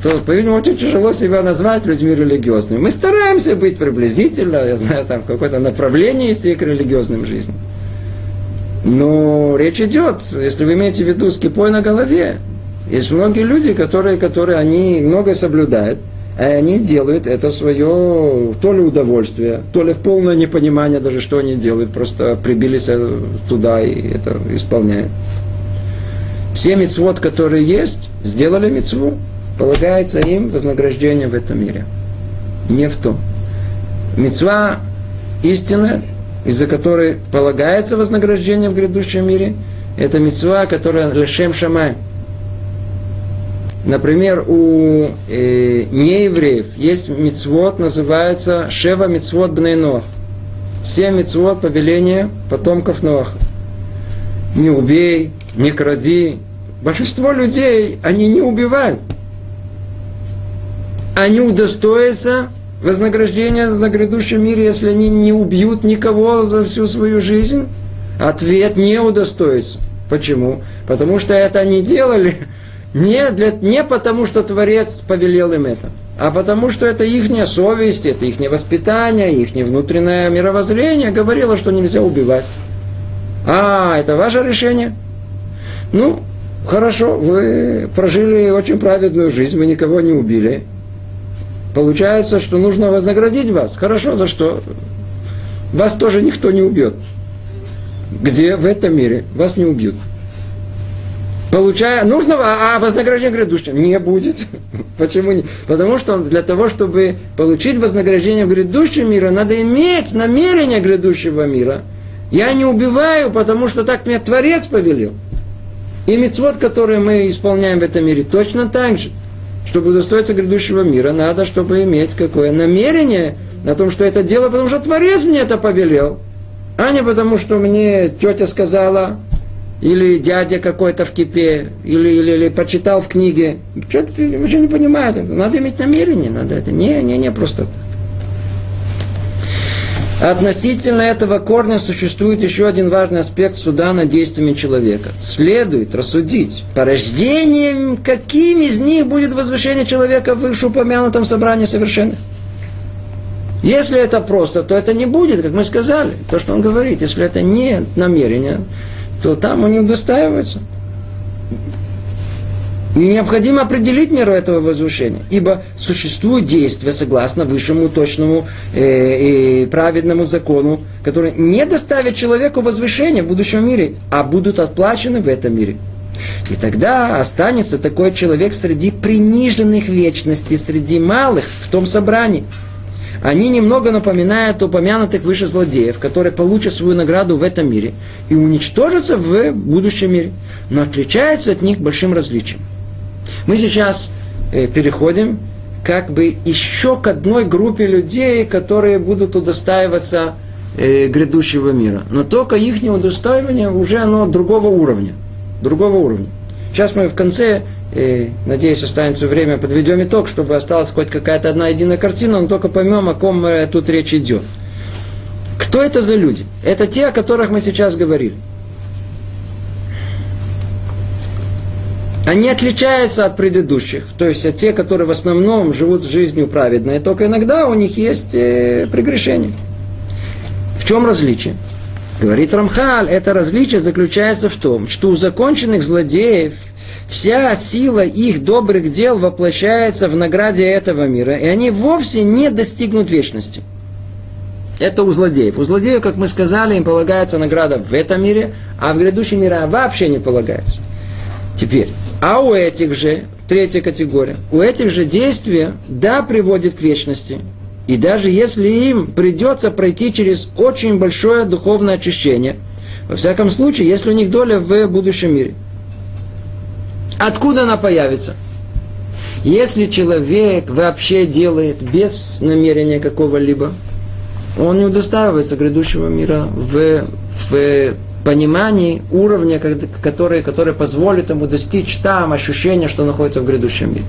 то, по-видимому, очень тяжело себя назвать людьми религиозными. Мы стараемся быть приблизительно, я знаю, там какое-то направление идти к религиозным жизням. Но речь идет, если вы имеете в виду с кипой на голове, есть многие люди, которые, которые они многое соблюдают, а они делают это свое то ли удовольствие, то ли в полное непонимание даже, что они делают, просто прибились туда и это исполняют. Все мецвод, которые есть, сделали мецву, полагается им вознаграждение в этом мире. Не в том. Мецва истина, из-за которой полагается вознаграждение в грядущем мире, это мецва, которая лешем шамай. Например, у э, неевреев есть мицвод, называется Шева мицвод Бнейнох. Семь мицвод повеления потомков Ноаха. Не убей, не кради. Большинство людей, они не убивают. Они удостоятся вознаграждения за грядущем мире, если они не убьют никого за всю свою жизнь. Ответ не удостоится. Почему? Потому что это они делали не, для, не потому, что Творец повелел им это, а потому, что это их совесть, это их воспитание, их внутреннее мировоззрение говорило, что нельзя убивать. А, это ваше решение? Ну, хорошо, вы прожили очень праведную жизнь, вы никого не убили. Получается, что нужно вознаградить вас. Хорошо, за что? Вас тоже никто не убьет. Где в этом мире вас не убьют получая нужного, а вознаграждения грядущего не будет. [laughs] Почему не? Потому что для того, чтобы получить вознаграждение грядущего мира, надо иметь намерение грядущего мира. Я не убиваю, потому что так мне Творец повелел. И мецвод, который мы исполняем в этом мире, точно так же. Чтобы удостоиться грядущего мира, надо, чтобы иметь какое намерение на том, что это дело, потому что Творец мне это повелел. А не потому, что мне тетя сказала, или дядя какой-то в кипе, или, или, или почитал в книге. Что-то уже не понимает. Надо иметь намерение, надо это. Не, не, не просто так. Относительно этого корня существует еще один важный аспект суда над действиями человека. Следует рассудить, порождением каким из них будет возвышение человека в вышеупомянутом собрании совершенных. Если это просто, то это не будет, как мы сказали, то, что он говорит. Если это не намерение, то там он не удостаивается. И необходимо определить меру этого возвышения, ибо существует действие согласно высшему точному э, и праведному закону, который не доставит человеку возвышения в будущем мире, а будут отплачены в этом мире. И тогда останется такой человек среди приниженных вечности, среди малых в том собрании – они немного напоминают упомянутых выше злодеев, которые получат свою награду в этом мире и уничтожатся в будущем мире, но отличаются от них большим различием. Мы сейчас э, переходим как бы еще к одной группе людей, которые будут удостаиваться э, грядущего мира. Но только их неудостаивание уже оно другого уровня. Другого уровня. Сейчас мы в конце и, надеюсь, останется время, подведем итог, чтобы осталась хоть какая-то одна единая картина, но только поймем, о ком э, тут речь идет. Кто это за люди? Это те, о которых мы сейчас говорили. Они отличаются от предыдущих, то есть от тех, которые в основном живут жизнью праведной, только иногда у них есть э, прегрешения. В чем различие? Говорит Рамхаль, это различие заключается в том, что у законченных злодеев – Вся сила их добрых дел воплощается в награде этого мира, и они вовсе не достигнут вечности. Это у злодеев. У злодеев, как мы сказали, им полагается награда в этом мире, а в грядущем мире вообще не полагается. Теперь, а у этих же, третья категория, у этих же действия, да, приводит к вечности. И даже если им придется пройти через очень большое духовное очищение, во всяком случае, если у них доля в будущем мире – Откуда она появится? Если человек вообще делает без намерения какого-либо, он не удостаивается грядущего мира в, в понимании уровня, который, который позволит ему достичь там ощущения, что находится в грядущем мире.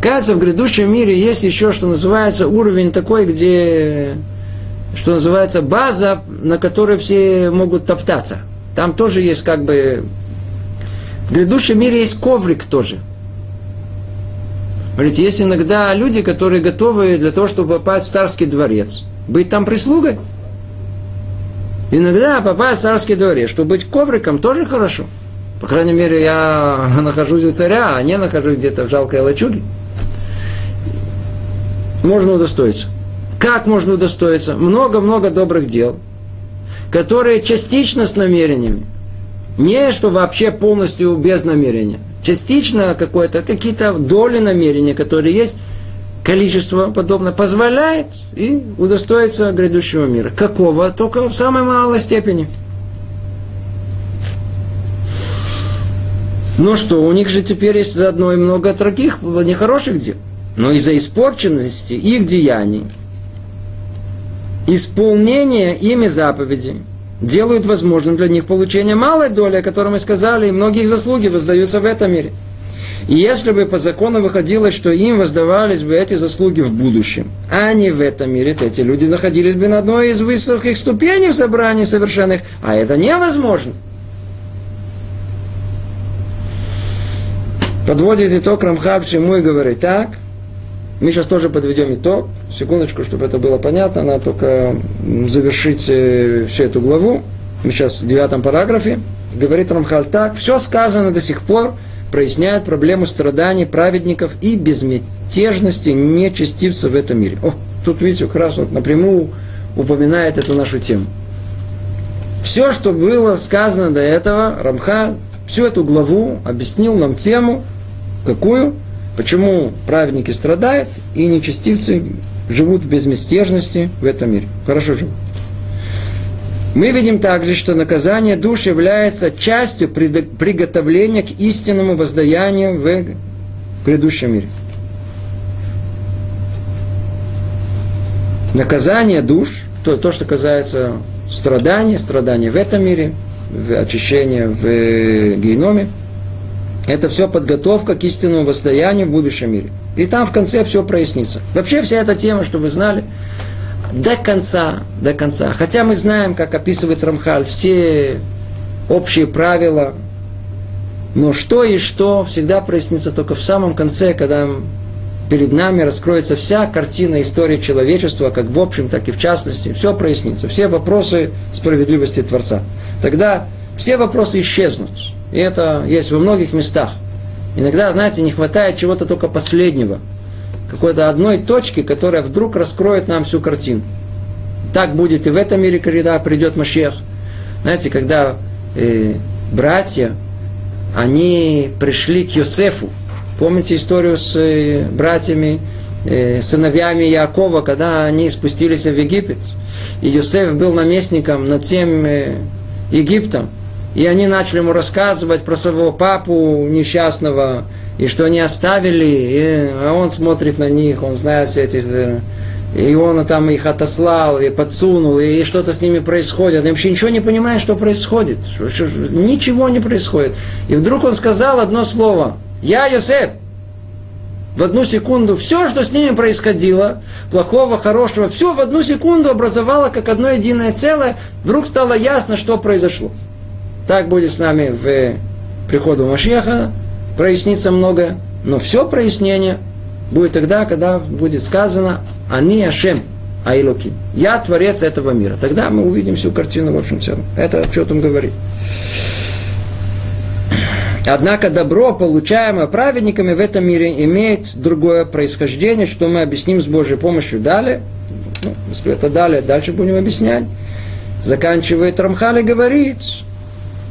Кажется, в грядущем мире есть еще, что называется, уровень такой, где что называется, база, на которой все могут топтаться. Там тоже есть как бы... В грядущем мире есть коврик тоже. Смотрите, есть иногда люди, которые готовы для того, чтобы попасть в царский дворец, быть там прислугой. Иногда попасть в царский дворец, чтобы быть ковриком, тоже хорошо. По крайней мере, я [laughs] нахожусь у царя, а не нахожусь где-то в жалкой лачуге. Можно удостоиться. Как можно удостоиться? Много-много добрых дел, которые частично с намерениями. Не что вообще полностью без намерения. Частично какое-то, какие-то доли намерения, которые есть, количество подобное, позволяет и удостоиться грядущего мира. Какого? Только в самой малой степени. Ну что, у них же теперь есть заодно и много других нехороших дел. Но из-за испорченности их деяний, исполнение ими заповедей делают возможным для них получение малой доли, о которой мы сказали, и многие их заслуги воздаются в этом мире. И если бы по закону выходило, что им воздавались бы эти заслуги в будущем, а не в этом мире, то эти люди находились бы на одной из высоких ступеней в собрании совершенных, а это невозможно. Подводит итог Рамхаб, чему и говорит так – мы сейчас тоже подведем итог. Секундочку, чтобы это было понятно. Надо только завершить э, всю эту главу. Мы сейчас в девятом параграфе. Говорит Рамхаль так. Все сказано до сих пор проясняет проблему страданий праведников и безмятежности нечестивцев в этом мире. О, тут, видите, как раз вот напрямую упоминает эту нашу тему. Все, что было сказано до этого, Рамха всю эту главу объяснил нам тему, какую? Почему праведники страдают и нечестивцы живут в безмятежности в этом мире? Хорошо живут. Мы видим также, что наказание душ является частью приготовления к истинному воздаянию в грядущем мире. Наказание душ, то, то что касается страдания, страдания в этом мире, очищения в геноме – это все подготовка к истинному воздаянию в будущем мире. И там в конце все прояснится. Вообще вся эта тема, что вы знали, до конца, до конца. Хотя мы знаем, как описывает Рамхаль, все общие правила, но что и что всегда прояснится только в самом конце, когда перед нами раскроется вся картина истории человечества, как в общем, так и в частности. Все прояснится. Все вопросы справедливости Творца. Тогда все вопросы исчезнут. И это есть во многих местах. Иногда, знаете, не хватает чего-то только последнего. Какой-то одной точки, которая вдруг раскроет нам всю картину. Так будет и в этом мире, когда придет Машех. Знаете, когда э, братья, они пришли к Йосефу. Помните историю с э, братьями, э, сыновьями Якова, когда они спустились в Египет? И Йосеф был наместником над тем э, Египтом. И они начали ему рассказывать про своего папу несчастного, и что они оставили, и, а он смотрит на них, он знает все эти... И он там их отослал, и подсунул, и что-то с ними происходит. Они вообще ничего не понимают, что происходит. Ничего не происходит. И вдруг он сказал одно слово. Я Йосеф. В одну секунду все, что с ними происходило, плохого, хорошего, все в одну секунду образовало как одно единое целое. Вдруг стало ясно, что произошло. Так будет с нами в приходу Машеха, прояснится много, но все прояснение будет тогда, когда будет сказано «Они Ашем Айлоки». Я творец этого мира. Тогда мы увидим всю картину в общем целом. Это что там говорит. Однако добро, получаемое праведниками в этом мире, имеет другое происхождение, что мы объясним с Божьей помощью далее. Ну, это далее, дальше будем объяснять. Заканчивает Рамхали говорит,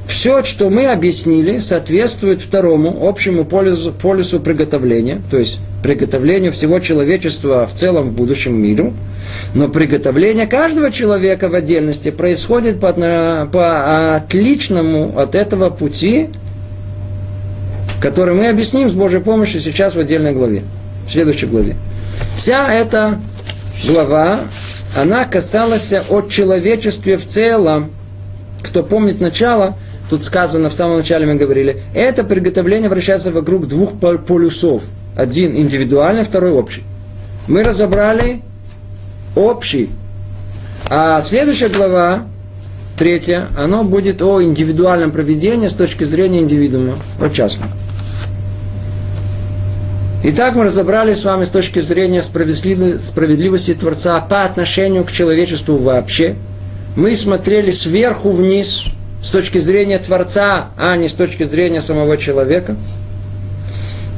все, что мы объяснили, соответствует второму общему полюсу, полюсу приготовления, то есть приготовлению всего человечества в целом в будущем миру, но приготовление каждого человека в отдельности происходит по, по отличному от этого пути, который мы объясним с Божьей помощью сейчас в отдельной главе, в следующей главе. Вся эта глава, она касалась о человечестве в целом. Кто помнит начало – тут сказано, в самом начале мы говорили, это приготовление вращается вокруг двух полюсов. Один индивидуальный, второй общий. Мы разобрали общий. А следующая глава, третья, она будет о индивидуальном проведении с точки зрения индивидуума, о частном. Итак, мы разобрались с вами с точки зрения справедливости Творца по отношению к человечеству вообще. Мы смотрели сверху вниз с точки зрения Творца, а не с точки зрения самого человека.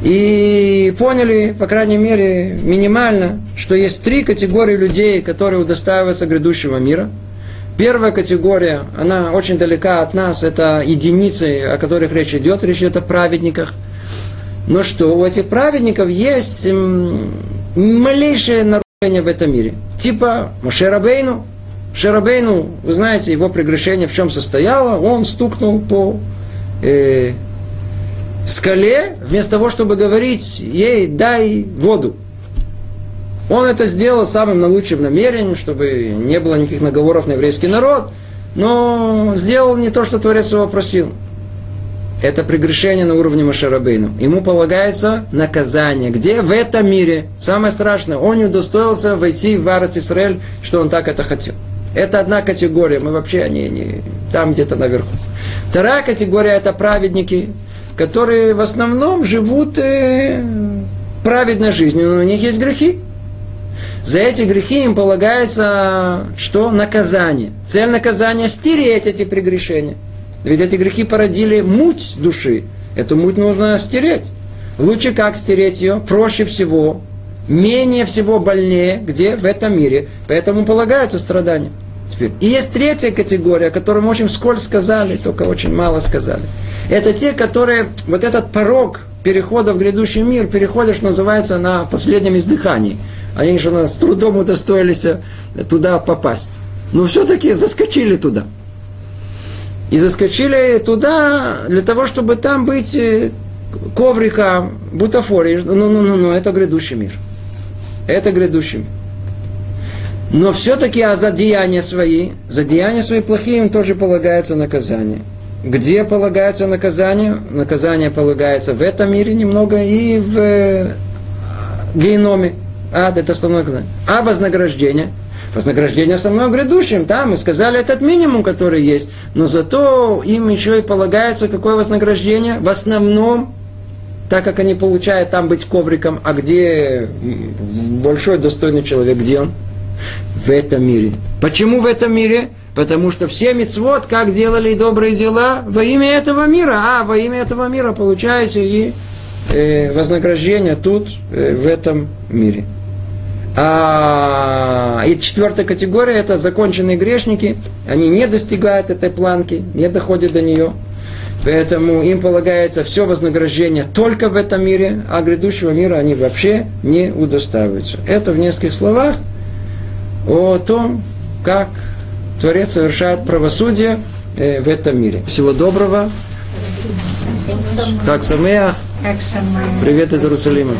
И поняли, по крайней мере, минимально, что есть три категории людей, которые удостаиваются грядущего мира. Первая категория, она очень далека от нас, это единицы, о которых речь идет, речь идет о праведниках – но что, у этих праведников есть малейшее нарушение в этом мире. Типа Мошерабейну. Шерабейну, вы знаете, его прегрешение в чем состояло? Он стукнул по э, скале, вместо того, чтобы говорить ей дай воду. Он это сделал самым наилучшим намерением, чтобы не было никаких наговоров на еврейский народ, но сделал не то, что Творец его просил это прегрешение на уровне Машарабейну. Ему полагается наказание. Где? В этом мире. Самое страшное, он не удостоился войти в Арат Исраэль, что он так это хотел. Это одна категория, мы вообще не, не там где-то наверху. Вторая категория это праведники, которые в основном живут э, праведной жизнью, но у них есть грехи. За эти грехи им полагается что? Наказание. Цель наказания – стереть эти прегрешения – ведь эти грехи породили муть души. Эту муть нужно стереть. Лучше как стереть ее? Проще всего, менее всего больнее, где? В этом мире. Поэтому полагаются страдания. Теперь. И есть третья категория, о которой мы очень вскользь сказали, только очень мало сказали. Это те, которые вот этот порог перехода в грядущий мир переходишь, называется, на последнем издыхании. Они же с трудом удостоились туда попасть. Но все-таки заскочили туда – и заскочили туда для того, чтобы там быть э, коврика, бутафории. Ну, ну, ну, ну, это грядущий мир. Это грядущий мир. Но все-таки а за деяния свои, за деяния свои плохие им тоже полагается наказание. Где полагается наказание? Наказание полагается в этом мире немного и в э, геноме. Ад – это основное наказание. А вознаграждение – вознаграждение основное грядущим. Да, мы сказали этот минимум, который есть. Но зато им еще и полагается какое вознаграждение? В основном, так как они получают там быть ковриком, а где большой достойный человек, где он? В этом мире. Почему в этом мире? Потому что все мецвод, как делали добрые дела, во имя этого мира. А во имя этого мира получаете и э, вознаграждение тут, э, в этом мире. А, и четвертая категория это законченные грешники. Они не достигают этой планки, не доходят до нее. Поэтому им полагается все вознаграждение только в этом мире, а грядущего мира они вообще не удостаиваются. Это в нескольких словах о том, как Творец совершает правосудие э, в этом мире. Всего доброго. Как Самеах. Привет из Иерусалима.